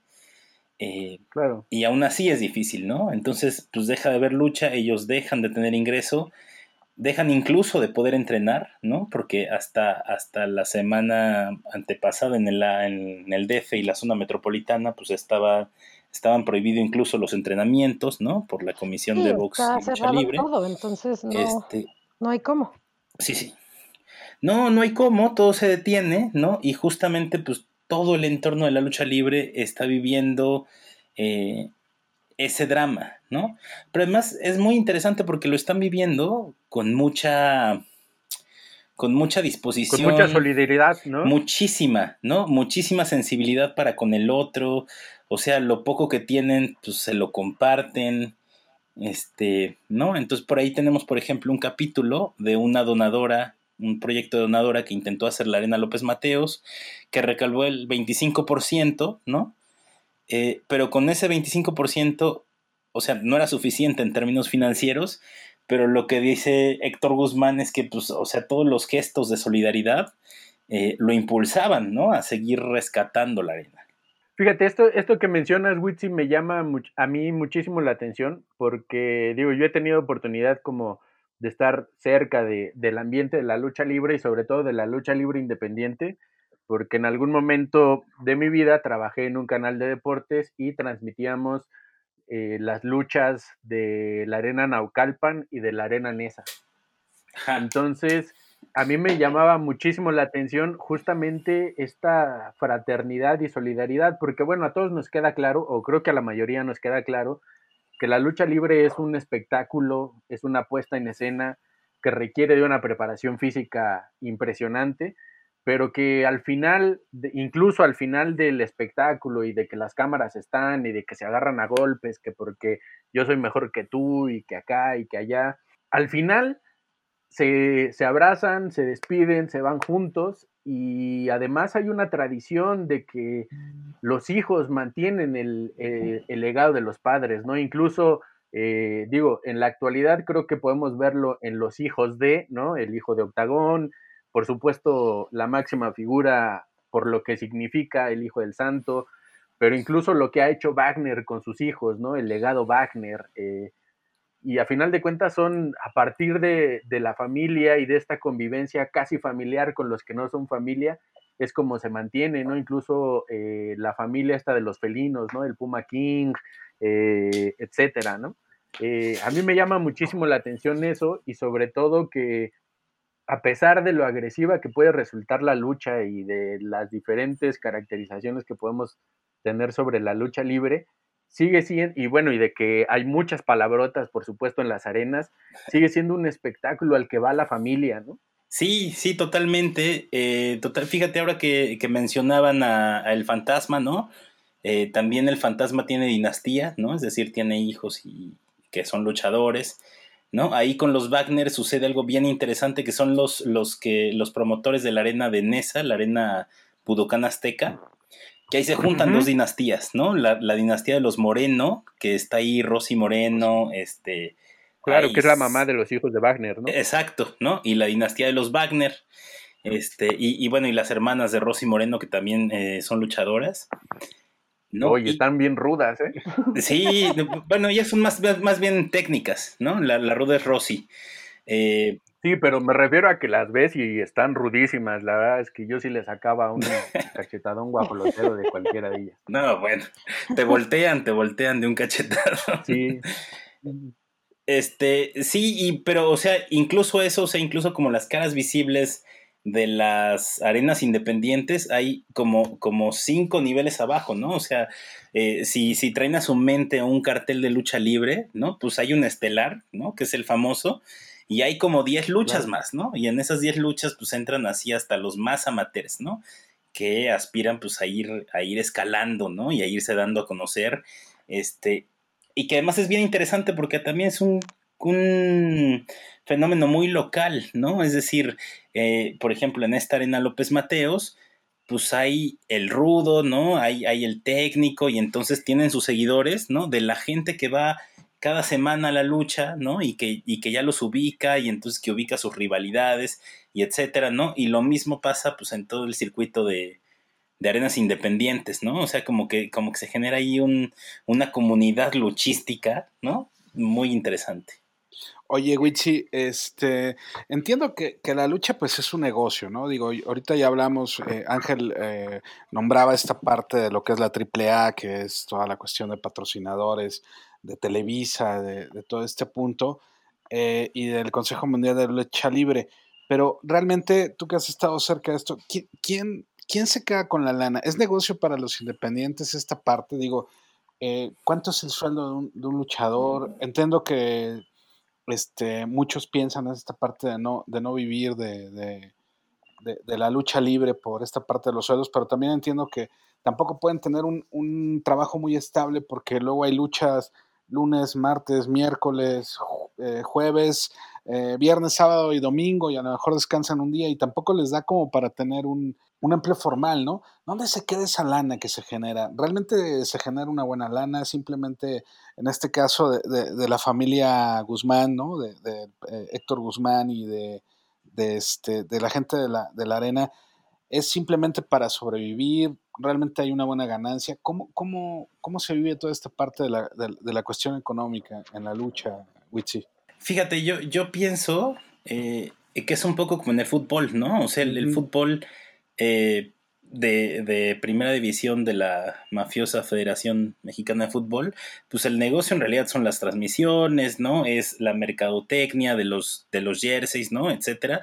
Eh, claro. Y aún así es difícil, ¿no? Entonces, pues deja de haber lucha, ellos dejan de tener ingreso, dejan incluso de poder entrenar, ¿no? Porque hasta, hasta la semana antepasada en el, en el DF y la zona metropolitana, pues estaba estaban prohibidos incluso los entrenamientos, ¿no? Por la Comisión de Box y Lucha Libre. Todo, entonces no, este, no hay cómo. Sí, sí. No, no hay cómo, todo se detiene, ¿no? Y justamente, pues, todo el entorno de la lucha libre está viviendo eh, ese drama, ¿no? Pero además es muy interesante porque lo están viviendo con mucha con mucha disposición. Con mucha solidaridad, ¿no? Muchísima, ¿no? Muchísima sensibilidad para con el otro, o sea, lo poco que tienen, pues se lo comparten, este, ¿no? Entonces por ahí tenemos, por ejemplo, un capítulo de una donadora, un proyecto de donadora que intentó hacer la Arena López Mateos, que recalvó el 25%, ¿no? Eh, pero con ese 25%, o sea, no era suficiente en términos financieros, pero lo que dice Héctor Guzmán es que, pues, o sea, todos los gestos de solidaridad eh, lo impulsaban, ¿no? A seguir rescatando la arena. Fíjate, esto, esto que mencionas, Witsi, me llama a mí muchísimo la atención porque, digo, yo he tenido oportunidad como de estar cerca de, del ambiente de la lucha libre y sobre todo de la lucha libre independiente, porque en algún momento de mi vida trabajé en un canal de deportes y transmitíamos eh, las luchas de la arena Naucalpan y de la arena Nesa. Entonces, a mí me llamaba muchísimo la atención justamente esta fraternidad y solidaridad, porque bueno, a todos nos queda claro, o creo que a la mayoría nos queda claro, que la lucha libre es un espectáculo, es una puesta en escena que requiere de una preparación física impresionante, pero que al final, incluso al final del espectáculo y de que las cámaras están y de que se agarran a golpes, que porque yo soy mejor que tú y que acá y que allá, al final se, abrazan, se despiden, se van juntos y además hay una tradición de que los hijos mantienen el, legado de los padres, ¿no? Incluso Eh, digo, en la actualidad creo que podemos verlo en los hijos de, ¿no? El hijo de Octagón, por supuesto, la máxima figura por lo que significa el hijo del santo, pero incluso lo que ha hecho Wagner con sus hijos, ¿no? El legado Wagner. Eh, y a final de cuentas son a partir de, de, la familia y de esta convivencia casi familiar con los que no son familia, es como se mantiene, ¿no? Incluso eh, la familia esta de los felinos, ¿no? El Puma King, eh, etcétera, ¿no? Eh, a mí me llama muchísimo la atención eso y sobre todo que a pesar de lo agresiva que puede resultar la lucha y de las diferentes caracterizaciones que podemos tener sobre la lucha libre, sigue siendo, y bueno, y de que hay muchas palabrotas, por supuesto, en las arenas, sigue siendo un espectáculo al que va la familia, ¿no? Sí, sí, totalmente. Eh, total, fíjate ahora que, mencionaban a, El Fantasma, ¿no? Eh, también el fantasma tiene dinastía, ¿no? Es decir, tiene hijos y que son luchadores, ¿no? Ahí con los Wagner sucede algo bien interesante, que son los, los, que, los promotores de la arena de Nesa, la arena Budokan Azteca, que ahí se juntan dos dinastías, ¿no? La, la, dinastía de los Moreno, que está ahí Rosy Moreno, este, Claro, que es la mamá de los hijos de Wagner, ¿no? Exacto, ¿no? Y la dinastía de los Wagner. Este, y, bueno, y las hermanas de Rosy Moreno, que también eh, son luchadoras. ¿no? Oye, están bien rudas, ¿eh? Sí, bueno, ellas son más, más bien técnicas, ¿no? La, ruda es Rosy. Eh, sí, pero me refiero a que las ves y están rudísimas. La verdad es que yo sí les sacaba un cachetadón guapolotero de cualquiera de ellas. No, bueno, te voltean, te voltean de un cachetado. Sí. Este, sí, y, pero, o sea, incluso eso, o sea, incluso como las caras visibles de las arenas independientes, hay como, como cinco niveles abajo, ¿no? O sea, eh, si, si traen a su mente un cartel de lucha libre, ¿no? Pues hay un estelar, ¿no? Que es el famoso, y hay como diez luchas más, ¿no? Y en esas diez luchas, pues entran así hasta los más amateurs, ¿no? Que aspiran, pues, a ir, a ir escalando, ¿no? Y a irse dando a conocer, este, y que además es bien interesante porque también es un, fenómeno muy local, ¿no? Es decir, eh, por ejemplo, en esta arena López Mateos, pues hay el rudo, ¿no? Hay, hay el técnico y entonces tienen sus seguidores, ¿no? De la gente que va cada semana la lucha, ¿no? Y que, y que ya los ubica y entonces que ubica sus rivalidades y etcétera, ¿no? Y lo mismo pasa pues en todo el circuito de, de arenas independientes, ¿no? O sea, como que, como que se genera ahí un, una comunidad luchística, ¿no? Muy interesante. Oye, Wichi, este, entiendo que, la lucha pues es un negocio, ¿no? Digo, ahorita ya hablamos, eh, Ángel eh, nombraba esta parte de lo que es la AAA, que es toda la cuestión de patrocinadores, de Televisa, de, todo este punto, eh, y del Consejo Mundial de Lucha Libre. Pero realmente, tú que has estado cerca de esto, ¿quién, ¿quién se queda con la lana? ¿Es negocio para los independientes esta parte? Digo, eh, ¿cuánto es el sueldo de un, luchador? Entiendo que este, muchos piensan en esta parte de no, de no vivir de, de, la lucha libre por esta parte de los sueldos, pero también entiendo que tampoco pueden tener un, un trabajo muy estable porque luego hay luchas lunes, martes, miércoles, eh, jueves, eh, viernes, sábado y domingo y a lo mejor descansan un día y tampoco les da como para tener un, un empleo formal, ¿no? ¿Dónde se queda esa lana que se genera? ¿Realmente se genera una buena lana? Simplemente, en este caso, de, la familia Guzmán, ¿no? De, eh, Héctor Guzmán y de, este, de la gente de la, de la arena, ¿es simplemente para sobrevivir? ¿Realmente hay una buena ganancia? ¿Cómo, cómo, cómo se vive toda esta parte de la, de, la cuestión económica en la lucha, Wichi? Fíjate, yo, yo pienso eh, que es un poco como en el fútbol, ¿no? O sea, el fútbol eh, de, primera división de la mafiosa Federación Mexicana de Fútbol, pues el negocio en realidad son las transmisiones, ¿no? Es la mercadotecnia de los, de los jerseys, ¿no? Etcétera.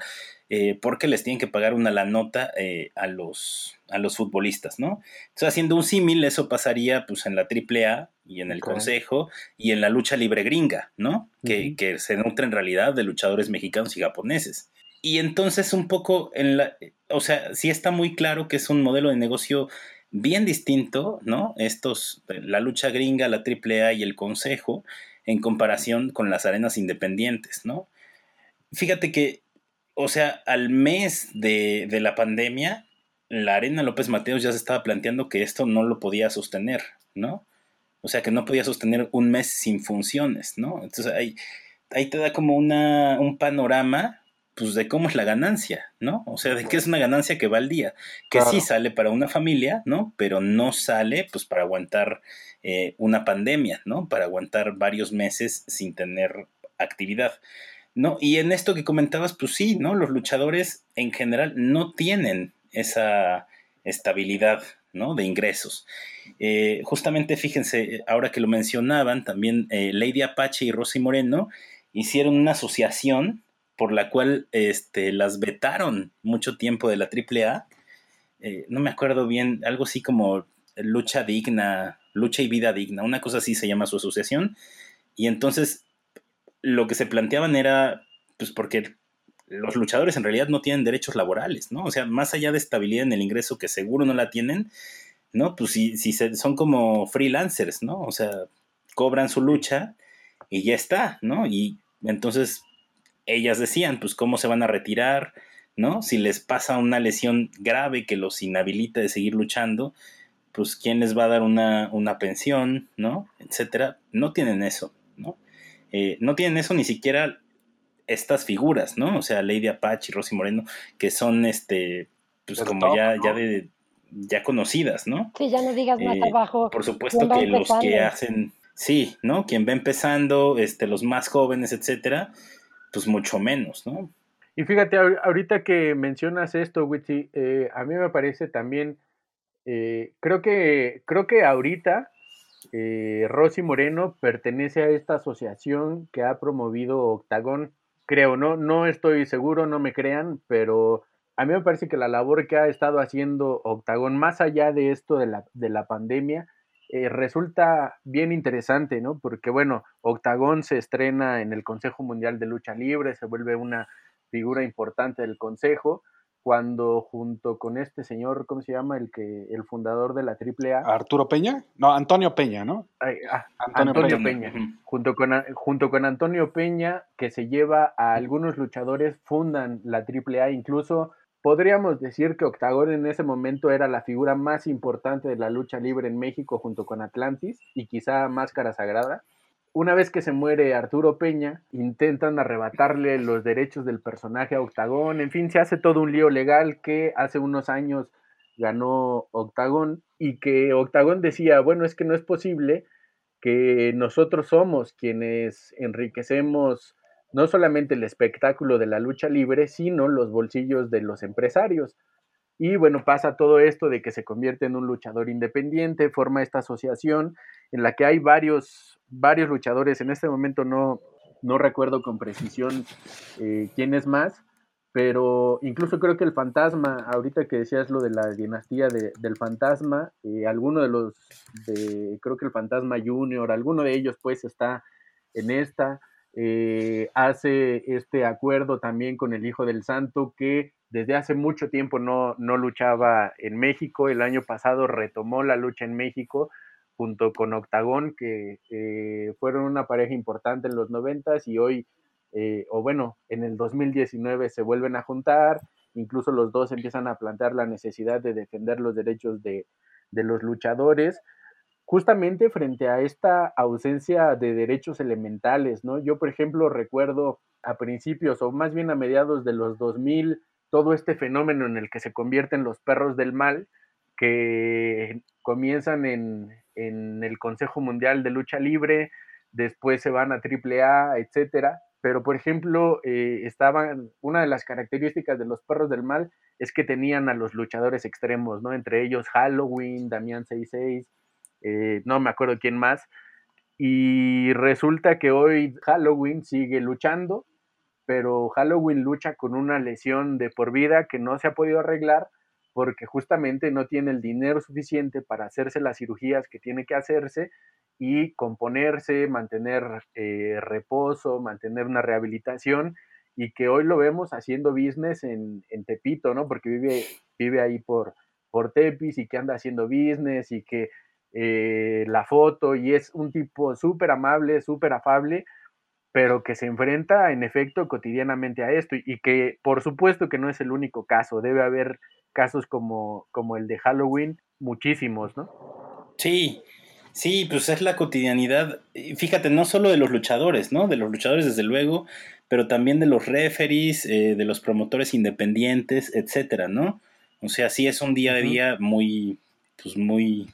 Eh, porque les tienen que pagar una la nota eh, a, los, a los futbolistas, ¿no? Entonces, haciendo un símil, eso pasaría pues en la AAA y en el Consejo y en la lucha libre gringa, ¿no? que, que se nutre en realidad de luchadores mexicanos y japoneses. Y entonces un poco en la, o sea, sí está muy claro que es un modelo de negocio bien distinto, ¿no? Estos, la lucha gringa, la AAA y el Consejo, en comparación con las arenas independientes, ¿no? Fíjate que, o sea, al mes de, de la pandemia, la Arena López Mateos ya se estaba planteando que esto no lo podía sostener, ¿no? O sea, que no podía sostener un mes sin funciones, ¿no? Entonces ahí, ahí te da como una, un panorama pues de cómo es la ganancia, ¿no? O sea, de qué es una ganancia que va al día, que sí sale para una familia, ¿no? Pero no sale pues para aguantar eh, una pandemia, ¿no? Para aguantar varios meses sin tener actividad, ¿no? Y en esto que comentabas, pues sí, ¿no? Los luchadores en general no tienen esa estabilidad, ¿no? De ingresos. Eh, justamente, fíjense, ahora que lo mencionaban, también eh, Lady Apache y Rosy Moreno hicieron una asociación por la cual este, las vetaron mucho tiempo de la AAA. Eh, no me acuerdo bien, algo así como lucha digna, lucha y vida digna, una cosa así se llama su asociación. Y entonces lo que se planteaban era, pues porque los luchadores en realidad no tienen derechos laborales, ¿no? O sea, más allá de estabilidad en el ingreso, que seguro no la tienen, ¿no? Pues si, si son como freelancers, ¿no? O sea, cobran su lucha y ya está, ¿no? Y entonces ellas decían, pues cómo se van a retirar, ¿no? Si les pasa una lesión grave que los inhabilita de seguir luchando, pues quién les va a dar una, una pensión, ¿no? Etcétera. No tienen eso, ¿no? Eh, no tienen eso ni siquiera estas figuras, ¿no? O sea, Lady Apache y Rosy Moreno, que son este, pues como ya, ya de ya conocidas, ¿no? Sí, ya no digas más eh, abajo. Por supuesto que los que hacen, sí, ¿no? Quien va empezando, este, los más jóvenes, etcétera, pues mucho menos, ¿no? Y fíjate, ahorita que mencionas esto, Witsi, eh, a mí me parece también, eh, creo, que, creo que ahorita eh, Rosy Moreno pertenece a esta asociación que ha promovido Octagón, creo, ¿no? No estoy seguro, no me crean, pero a mí me parece que la labor que ha estado haciendo Octagón, más allá de esto de la, de la pandemia, eh, resulta bien interesante, ¿no? Porque, bueno, Octagón se estrena en el Consejo Mundial de Lucha Libre, se vuelve una figura importante del Consejo, cuando junto con este señor, ¿cómo se llama? El que el fundador de la AAA. Arturo Peña? No, Antonio Peña, ¿no? Ah, Antonio, Peña. Junto, con, junto con Antonio Peña, que se lleva a algunos luchadores, fundan la AAA, incluso Podríamos decir que Octagon en ese momento era la figura más importante de la lucha libre en México junto con Atlantis y quizá Máscara Sagrada. Una vez que se muere Arturo Peña, intentan arrebatarle los derechos del personaje a Octagón. En fin, se hace todo un lío legal que hace unos años ganó Octagón y que Octagón decía, bueno, es que no es posible que nosotros somos quienes enriquecemos no solamente el espectáculo de la lucha libre, sino los bolsillos de los empresarios. Y bueno, pasa todo esto de que se convierte en un luchador independiente, forma esta asociación en la que hay varios, varios luchadores. En este momento no, no recuerdo con precisión eh, quién es más, pero incluso creo que el fantasma, ahorita que decías lo de la dinastía del fantasma, eh, alguno de los, de, creo que el fantasma junior, alguno de ellos pues está en esta. Eh, hace este acuerdo también con el Hijo del Santo que desde hace mucho tiempo no, no luchaba en México. El año pasado retomó la lucha en México junto con Octagón, que eh, fueron una pareja importante en los noventas y hoy, eh, o bueno, en el 2019 se vuelven a juntar, incluso los dos empiezan a plantear la necesidad de defender los derechos de, de los luchadores justamente frente a esta ausencia de derechos elementales, ¿no? Yo, por ejemplo, recuerdo a principios o más bien a mediados de los 2000 todo este fenómeno en el que se convierten los perros del mal, que comienzan en, en el Consejo Mundial de Lucha Libre, después se van a AAA, etcétera. Pero, por ejemplo, eh, estaban, una de las características de los perros del mal es que tenían a los luchadores extremos, ¿no? Entre ellos Halloween, Damián 66, eh, no me acuerdo quién más. Y resulta que hoy Halloween sigue luchando, pero Halloween lucha con una lesión de por vida que no se ha podido arreglar porque justamente no tiene el dinero suficiente para hacerse las cirugías que tiene que hacerse y componerse, mantener eh, reposo, mantener una rehabilitación y que hoy lo vemos haciendo business en, en Tepito, ¿no? Porque vive, vive ahí por, por Tepis y que anda haciendo business y que eh, la foto y es un tipo súper amable, súper afable, pero que se enfrenta en efecto cotidianamente a esto y, que por supuesto que no es el único caso, debe haber casos como, como el de Halloween, muchísimos, ¿no? Sí, Sí, pues es la cotidianidad, fíjate, no solo de los luchadores, ¿no? De los luchadores desde luego, pero también de los referees, eh, de los promotores independientes, etcétera, ¿no? O sea, sí es un día a día muy, pues muy,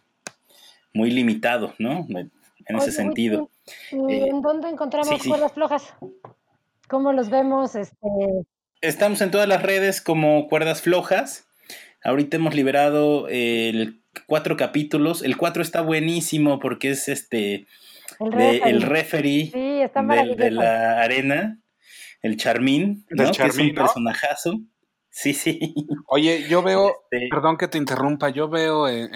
muy limitado, ¿no? En ese sentido. ¿Y eh, ¿En dónde encontramos cuerdas flojas? ¿Cómo los vemos? Este... Estamos en todas las redes como cuerdas flojas. Ahorita hemos liberado el cuatro capítulos. El cuatro está buenísimo porque es este el referee, de, la arena el Charmín, ¿no? que es un personajazo. Sí, sí. Oye, yo veo, este perdón que te interrumpa, yo veo en,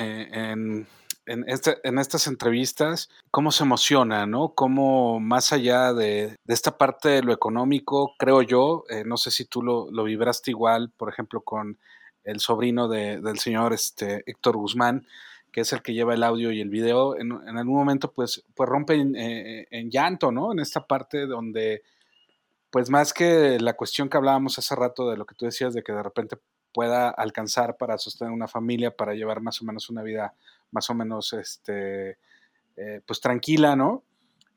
en, este, en, estas entrevistas cómo se emociona, ¿no? Cómo más allá de, esta parte de lo económico, creo yo, eh, no sé si tú lo, lo, vibraste igual, por ejemplo, con el sobrino del señor este, Héctor Guzmán, que es el que lleva el audio y el video, en, algún momento pues, pues rompe en, eh, en, llanto, ¿no? En esta parte donde pues más que la cuestión que hablábamos hace rato de lo que tú decías de que de repente pueda alcanzar para sostener una familia, para llevar más o menos una vida más o menos, este, eh, pues tranquila, ¿no?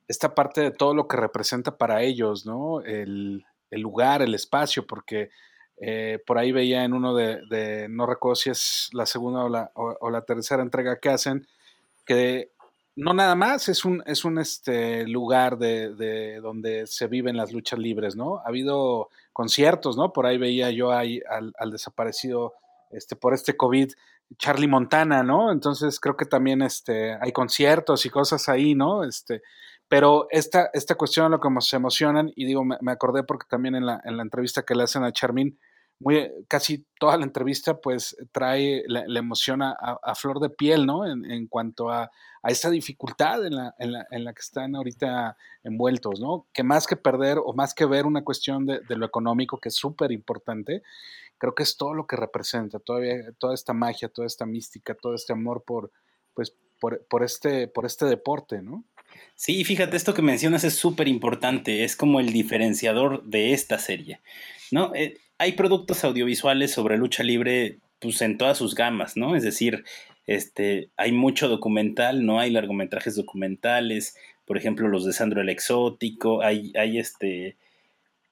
Esta parte de todo lo que representa para ellos, ¿no? El, lugar, el espacio, porque eh, por ahí veía en uno de, no recuerdo si es la segunda o la, o la tercera entrega que hacen, que no nada más, es un, es un este, lugar de, donde se viven las luchas libres, ¿no? Ha habido conciertos, ¿no? Por ahí veía yo ahí al, desaparecido este, por este COVID, Charlie Montana, ¿no? Entonces creo que también este, hay conciertos y cosas ahí, ¿no? Este, pero esta, esta cuestión lo que se emocionan, y digo, me, acordé porque también en la, en la entrevista que le hacen a Charmin, muy, casi toda la entrevista pues trae la, emoción a, flor de piel, ¿no? En, cuanto a, a, esa dificultad en la, en, la, en la, que están ahorita envueltos, ¿no? Que más que perder o más que ver una cuestión de, lo económico, que es súper importante, creo que es todo lo que representa, todavía, toda esta magia, toda esta mística, todo este amor por, pues, por, por este, por este deporte, ¿no? Sí, fíjate, esto que mencionas es súper importante, es como el diferenciador de esta serie, ¿no? Eh, hay productos audiovisuales sobre lucha libre pues en todas sus gamas, ¿no? Es decir, este, hay mucho documental, ¿no? Hay largometrajes documentales, por ejemplo, los de Sandro el Exótico, hay, hay este,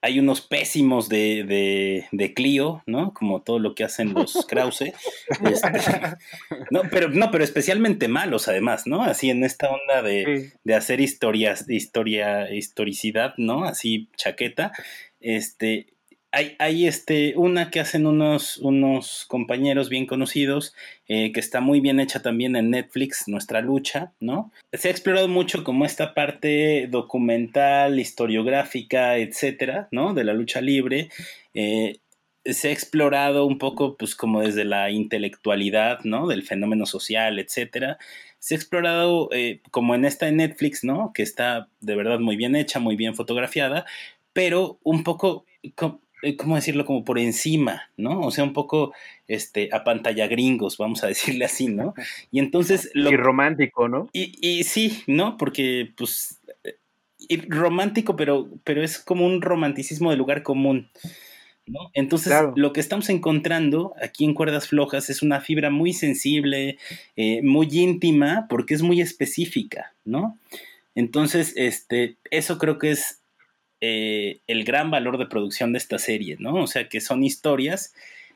hay unos pésimos de, de, de, Clio, ¿no? Como todo lo que hacen los Krause. Este, no, pero, no, pero especialmente malos, además, ¿no? Así en esta onda de, de hacer historias, historia, historicidad, ¿no? Así chaqueta. Este, hay, este, una que hacen unos, unos compañeros bien conocidos, eh, que está muy bien hecha también en Netflix, Nuestra Lucha, ¿no? Se ha explorado mucho como esta parte documental, historiográfica, etcétera, ¿no? De la lucha libre. Eh, se ha explorado un poco, pues, como desde la intelectualidad, ¿no? Del fenómeno social, etcétera. Se ha explorado, eh, como en esta de Netflix, ¿no? Que está de verdad muy bien hecha, muy bien fotografiada, pero un poco ¿cómo decirlo? Como por encima, ¿no? O sea, un poco este, a pantalla gringos, vamos a decirle así, ¿no? Y entonces... Lo, y romántico, ¿no? Y, y sí, ¿no? Porque, pues, y romántico, pero, pero es como un romanticismo de lugar común. ¿no? Entonces, lo que estamos encontrando aquí en Cuerdas Flojas es una fibra muy sensible, eh, muy íntima, porque es muy específica, ¿no? Entonces, este, eso creo que es eh, el gran valor de producción de esta serie, ¿no? O sea, que son historias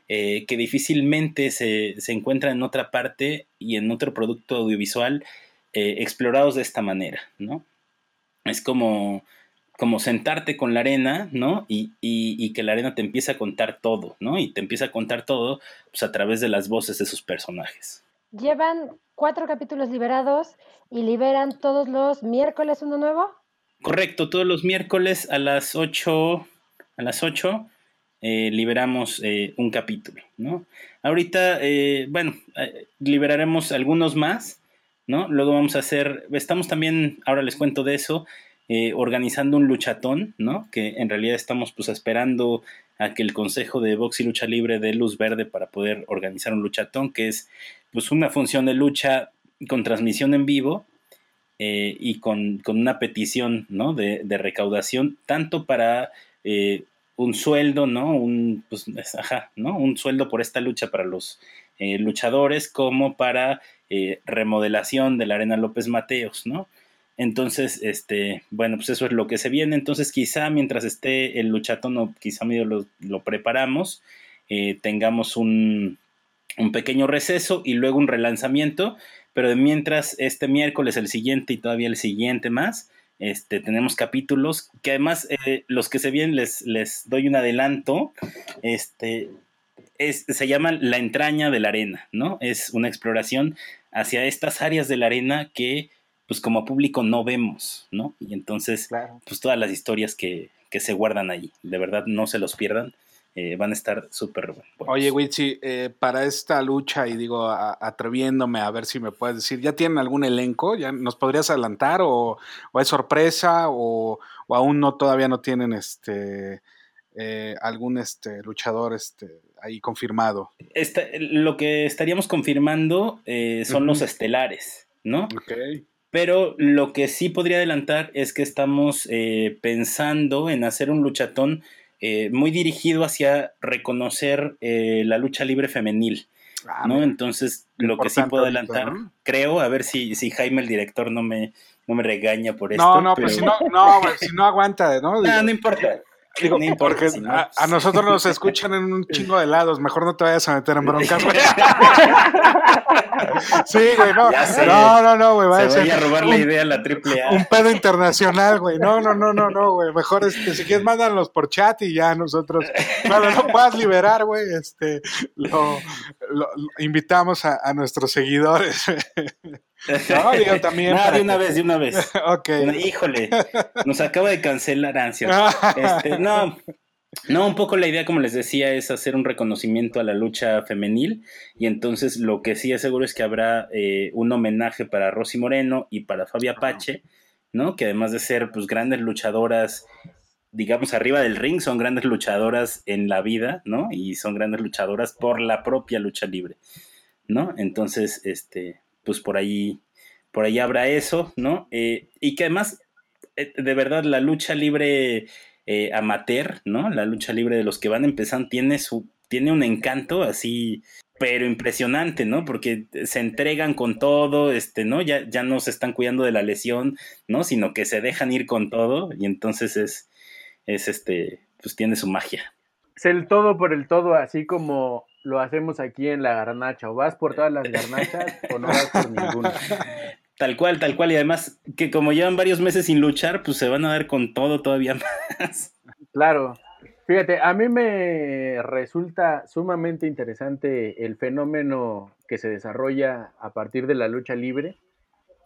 eh, que difícilmente se, encuentran en otra parte y en otro producto audiovisual eh, explorados de esta manera, ¿no? Es como, como sentarte con la arena, ¿no? Y, y, que la arena te empiece a contar todo, ¿no? Y te empieza a contar todo pues, a través de las voces de sus personajes. Llevan cuatro capítulos liberados y liberan todos los miércoles uno nuevo. Correcto, todos los miércoles a las 8, a las 8 eh, liberamos eh, un capítulo, ¿no? Ahorita, eh, bueno, liberaremos algunos más, ¿no? Luego vamos a hacer, estamos también, ahora les cuento de eso, organizando un luchatón, ¿no? Que en realidad estamos pues esperando a que el Consejo de Box y Lucha Libre dé luz verde para poder organizar un luchatón, que es pues una función de lucha con transmisión en vivo, eh, y con, una petición ¿no? de, recaudación, tanto para eh, un sueldo, ¿no? Un, pues, ajá, ¿no? un sueldo por esta lucha para los eh, luchadores, como para eh, remodelación de la Arena López Mateos, ¿no? Entonces, este, bueno, pues eso es lo que se viene. Entonces, quizá mientras esté el luchatón o quizá medio lo, preparamos, eh, tengamos un, un, pequeño receso y luego un relanzamiento. Pero de mientras este miércoles, el siguiente y todavía el siguiente más, este, tenemos capítulos que además eh, los que se vienen les, les doy un adelanto. Este, es, se llaman La entraña de la arena, ¿no? Es una exploración hacia estas áreas de la arena que pues como público no vemos, ¿no? Y entonces, pues todas las historias que, que, se guardan ahí, de verdad no se los pierdan, eh, van a estar súper buenos. Oye, Wichi, eh, para esta lucha, y digo, atreviéndome a ver si me puedes decir, ¿ya tienen algún elenco? ¿Ya nos podrías adelantar? ¿O, o es sorpresa? O, o, aún no, todavía no tienen este eh, algún este luchador este ahí confirmado? lo que estaríamos confirmando son los estelares, ¿no? Ok. Pero lo que sí podría adelantar es que estamos eh, pensando en hacer un luchatón eh, muy dirigido hacia reconocer eh, la lucha libre femenil. Ah, ¿no? Entonces, lo que sí puedo adelantar, creo, a ver si, si Jaime, el director, no me, no me regaña por esto. No, no, pero, si no, no, si no aguanta, ¿no? no, no importa. Digo, porque a, nosotros nos escuchan en un chingo de lados. Mejor no te vayas a meter en broncas, güey. sí, güey, no. No, no, no, güey. Se a, a robar la idea a la triple A. Un pedo internacional, güey. No, no, no, no, no, güey. Mejor este, si quieres, mándanos por chat y ya nosotros. Cuando no puedas liberar, güey, este, lo, lo, invitamos a, a nuestros seguidores. No, digo también. No, de una vez, de una vez. ok. Híjole, nos acaba de cancelar ansias. Este, no, no, un poco la idea, como les decía, es hacer un reconocimiento a la lucha femenil. Y entonces lo que sí es seguro es que habrá eh, un homenaje para Rosy Moreno y para Fabia Pache, ¿no? Que además de ser pues grandes luchadoras digamos, arriba del ring, son grandes luchadoras en la vida, ¿no? Y son grandes luchadoras por la propia lucha libre, ¿no? Entonces, este, pues por ahí, por ahí habrá eso, ¿no? Eh, y que además, eh, de verdad, la lucha libre eh, amateur, ¿no? La lucha libre de los que van empezando tiene su, tiene un encanto así, pero impresionante, ¿no? Porque se entregan con todo, este, ¿no? Ya, ya no se están cuidando de la lesión, ¿no? Sino que se dejan ir con todo y entonces es, es este, pues tiene su magia. Es el todo por el todo, así como lo hacemos aquí en la garnacha. O vas por todas las garnachas o no vas por ninguna. Tal cual, tal cual. Y además que como llevan varios meses sin luchar, pues se van a dar con todo todavía más. Claro. Fíjate, a mí me resulta sumamente interesante el fenómeno que se desarrolla a partir de la lucha libre.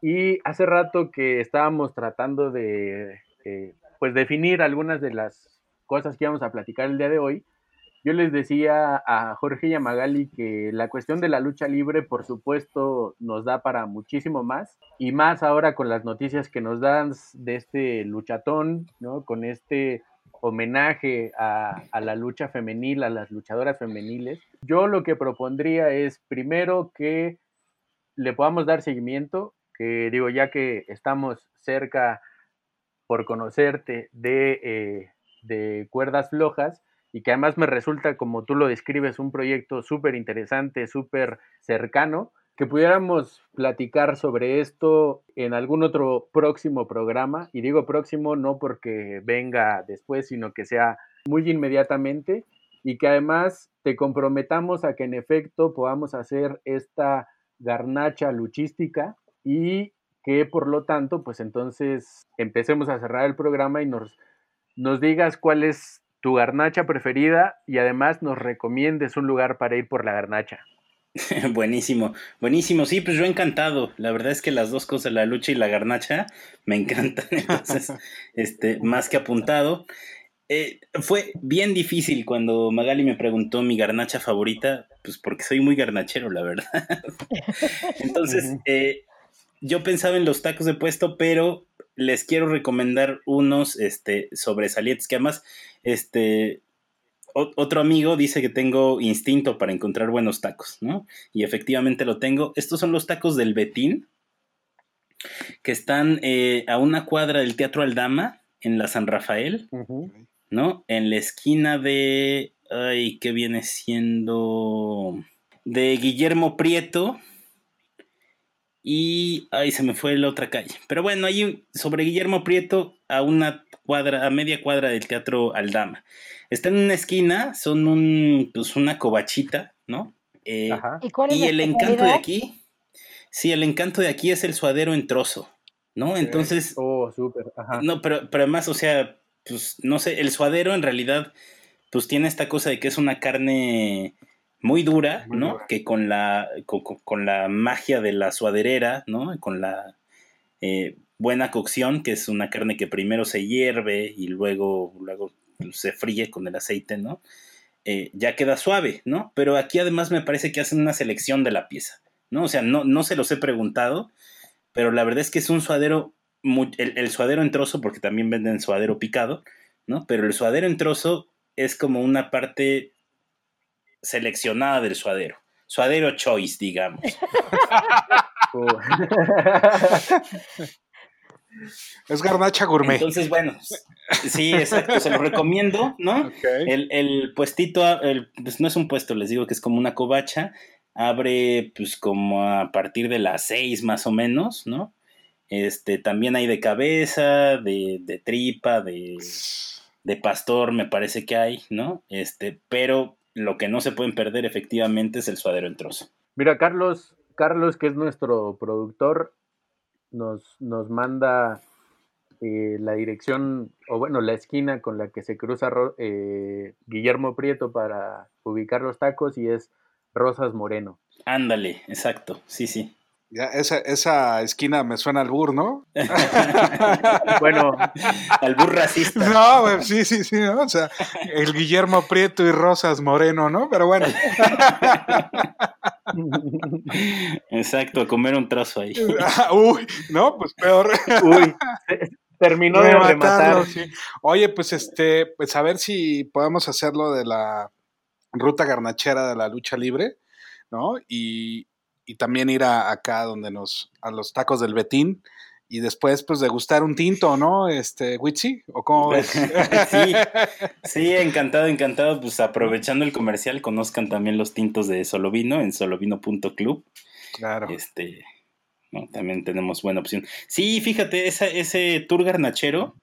Y hace rato que estábamos tratando de eh, pues definir algunas de las cosas que íbamos a platicar el día de hoy. Yo les decía a Jorge y a Magali que la cuestión de la lucha libre, por supuesto, nos da para muchísimo más, y más ahora con las noticias que nos dan de este luchatón, ¿no? Con este homenaje a, la lucha femenil, a las luchadoras femeniles. Yo lo que propondría es primero que le podamos dar seguimiento, que digo, ya que estamos cerca por conocerte de, eh, de cuerdas flojas, y que además me resulta, como tú lo describes, un proyecto súper interesante, súper cercano, que pudiéramos platicar sobre esto en algún otro próximo programa. Y digo próximo no porque venga después, sino que sea muy inmediatamente y que además te comprometamos a que en efecto podamos hacer esta garnacha luchística y que por lo tanto, pues entonces empecemos a cerrar el programa y nos, nos digas cuál es tu garnacha preferida y además nos recomiendes un lugar para ir por la garnacha. buenísimo, buenísimo. Sí, pues yo encantado. La verdad es que las dos cosas, la lucha y la garnacha, me encantan. Entonces, este, más que apuntado. Eh, fue bien difícil cuando Magali me preguntó mi garnacha favorita, pues porque soy muy garnachero, la verdad. Entonces, eh, yo pensaba en los tacos de puesto, pero les quiero recomendar unos este, sobresalientes que además, este, otro amigo dice que tengo instinto para encontrar buenos tacos, ¿no? Y efectivamente lo tengo. Estos son los tacos del Betín, que están eh, a una cuadra del Teatro Aldama, en la San Rafael, ¿no? En la esquina de, ay, ¿qué viene siendo? De Guillermo Prieto y ahí se me fue la otra calle. Pero bueno, ahí sobre Guillermo Prieto a una cuadra, a media cuadra del Teatro Aldama. Está en una esquina, son un, pues una cobachita, ¿no? Eh, ¿Y, el encanto de aquí, sí, el encanto de aquí es el suadero en trozo, ¿no? Entonces. Oh, súper. No, pero, pero además, o sea, pues no sé, el suadero en realidad, pues tiene esta cosa de que es una carne muy dura, ¿no? Que con la, con, la magia de la suaderera, ¿no? Con la eh, buena cocción, que es una carne que primero se hierve y luego, luego se fríe con el aceite, ¿no? Eh, ya queda suave, ¿no? Pero aquí además me parece que hacen una selección de la pieza, ¿no? O sea, no, no se los he preguntado, pero la verdad es que es un suadero, el, suadero en trozo, porque también venden suadero picado, ¿no? Pero el suadero en trozo es como una parte seleccionada del suadero. Suadero choice, digamos. Es garnacha gourmet. Entonces, bueno, sí, exacto, se lo recomiendo, ¿no? El, puestito, pues no es un puesto, les digo que es como una covacha, abre pues como a partir de las seis más o menos, ¿no? Este, también hay de cabeza, de, de tripa, de, de pastor, me parece que hay, ¿no? Este, pero lo que no se pueden perder efectivamente es el suadero en trozo. Mira, Carlos, Carlos, que es nuestro productor, nos, nos manda eh, la dirección, o bueno, la esquina con la que se cruza eh, Guillermo Prieto para ubicar los tacos y es Rosas Moreno. Ándale, exacto, sí, sí. Ya, esa, esa esquina me suena al bur, ¿no? bueno. Al bur racista. No, sí, sí, sí, ¿no? O sea, el Guillermo Prieto y Rosas Moreno, ¿no? Pero bueno. Exacto, comer un trozo ahí. Uy, no, pues peor. Uy, terminó de, rematar. Oye, pues este, pues a ver si podemos hacerlo de la ruta garnachera de la lucha libre, ¿no? Y, y también ir a, acá donde nos, a los tacos del Betín y después pues degustar un tinto, ¿no? Este, Witsi, ¿o cómo ves? sí, sí, encantado, encantado, pues aprovechando el comercial, conozcan también los tintos de Solovino en solovino.club. Claro. Este, también tenemos buena opción. Sí, fíjate, esa, ese tour garnachero,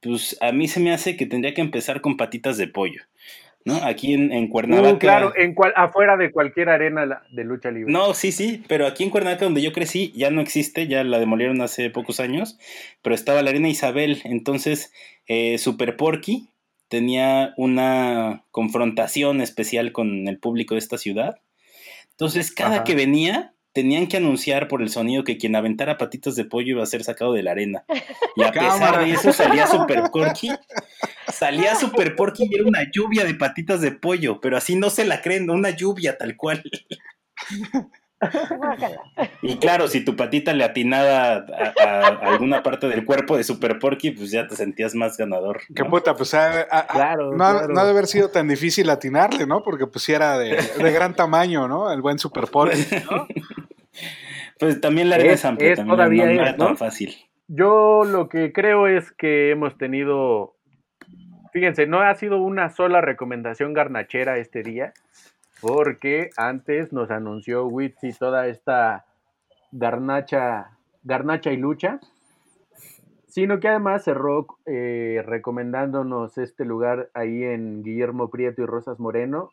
pues a mí se me hace que tendría que empezar con patitas de pollo. ¿No? Aquí en, en Cuernavaca. Uh, claro, en cual, afuera de cualquier arena de lucha libre. No, sí, sí, pero aquí en Cuernavaca, donde yo crecí, ya no existe, ya la demolieron hace pocos años, pero estaba la arena Isabel, entonces eh, Super Porky tenía una confrontación especial con el público de esta ciudad. Entonces, cada que venía, tenían que anunciar por el sonido que quien aventara patitas de pollo iba a ser sacado de la arena. Y a pesar de eso salía Super Porky. Salía Super Porky y era una lluvia de patitas de pollo, pero así no se la creen, una lluvia tal cual. y claro, si tu patita le atinaba a, alguna parte del cuerpo de Super Porky, pues ya te sentías más ganador. Qué puta, pues claro, no, ha de haber sido tan difícil atinarle, ¿no? Porque pues sí era de, gran tamaño, ¿no? El buen Super Porky, ¿no? pues también la es, amplia, también todavía no, era tan fácil. Yo lo que creo es que hemos tenido, fíjense, no ha sido una sola recomendación garnachera este día porque antes nos anunció Witsi toda esta garnacha, garnacha y lucha, sino que además cerró eh, recomendándonos este lugar ahí en Guillermo Prieto y Rosas Moreno.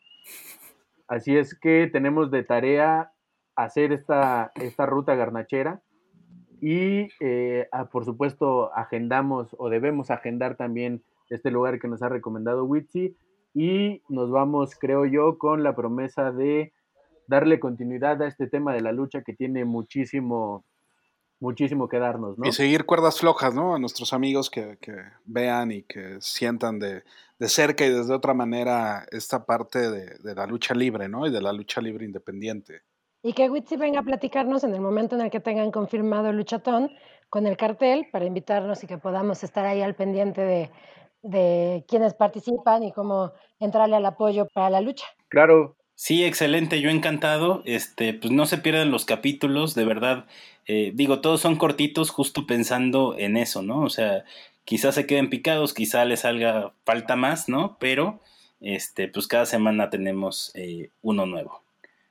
Así es que tenemos de tarea hacer esta, esta ruta garnachera y eh, ah, por supuesto agendamos o debemos agendar también este lugar que nos ha recomendado Witsi y nos vamos, creo yo, con la promesa de darle continuidad a este tema de la lucha que tiene muchísimo, muchísimo que darnos, ¿no? Y seguir cuerdas flojas, ¿no? A nuestros amigos que, vean y que sientan de, cerca y desde otra manera esta parte de, la lucha libre, ¿no? Y de la lucha libre independiente. Y que Witsi venga a platicarnos en el momento en el que tengan confirmado el luchatón con el cartel para invitarnos y que podamos estar ahí al pendiente de, de quienes participan y cómo entrarle al apoyo para la lucha. Claro. Sí, excelente, yo encantado. Este, pues no se pierdan los capítulos, de verdad. Eh, digo, todos son cortitos, justo pensando en eso, ¿no? O sea, quizás se queden picados, quizá les salga falta más, ¿no? Pero, este, pues cada semana tenemos eh, uno nuevo.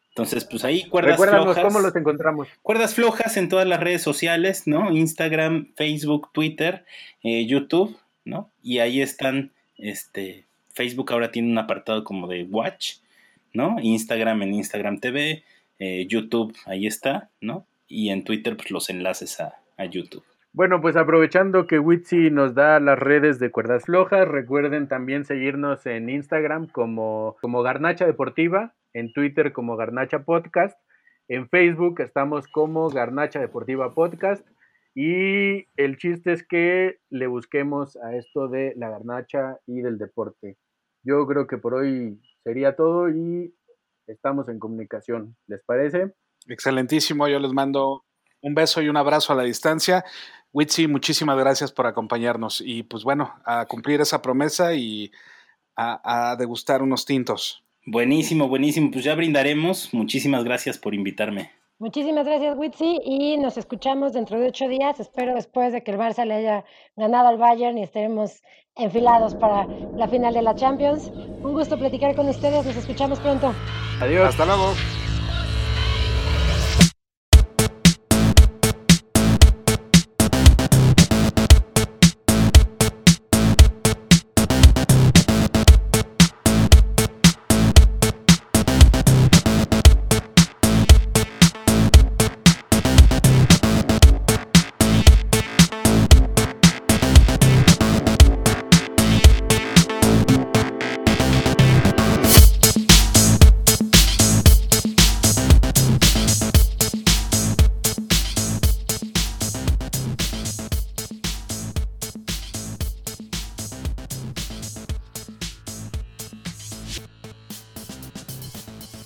Entonces, pues ahí cuerdas Recuérdanos flojas. cómo los encontramos. Cuerdas flojas en todas las redes sociales, ¿no? Instagram, Facebook, Twitter, eh, YouTube, ¿no? Y ahí están, este, Facebook ahora tiene un apartado como de Watch, ¿no? Instagram en Instagram TV, eh, YouTube, ahí está, ¿no? Y en Twitter, pues los enlaces a, a YouTube. Bueno, pues aprovechando que Witsi nos da las redes de cuerdas flojas, recuerden también seguirnos en Instagram como, como Garnacha Deportiva, en Twitter como Garnacha Podcast, en Facebook estamos como Garnacha Deportiva Podcast y el chiste es que le busquemos a esto de la garnacha y del deporte. Yo creo que por hoy sería todo y estamos en comunicación. ¿Les parece? Excelentísimo, yo les mando un beso y un abrazo a la distancia. Witsi, muchísimas gracias por acompañarnos y pues bueno, a cumplir esa promesa y a, a degustar unos tintos. Buenísimo, buenísimo. Pues ya brindaremos. Muchísimas gracias por invitarme. Muchísimas gracias, Witsi, y nos escuchamos dentro de ocho días. Espero después de que el Barça le haya ganado al Bayern y estaremos enfilados para la final de la Champions. Un gusto platicar con ustedes. Nos escuchamos pronto. Adiós. Hasta luego.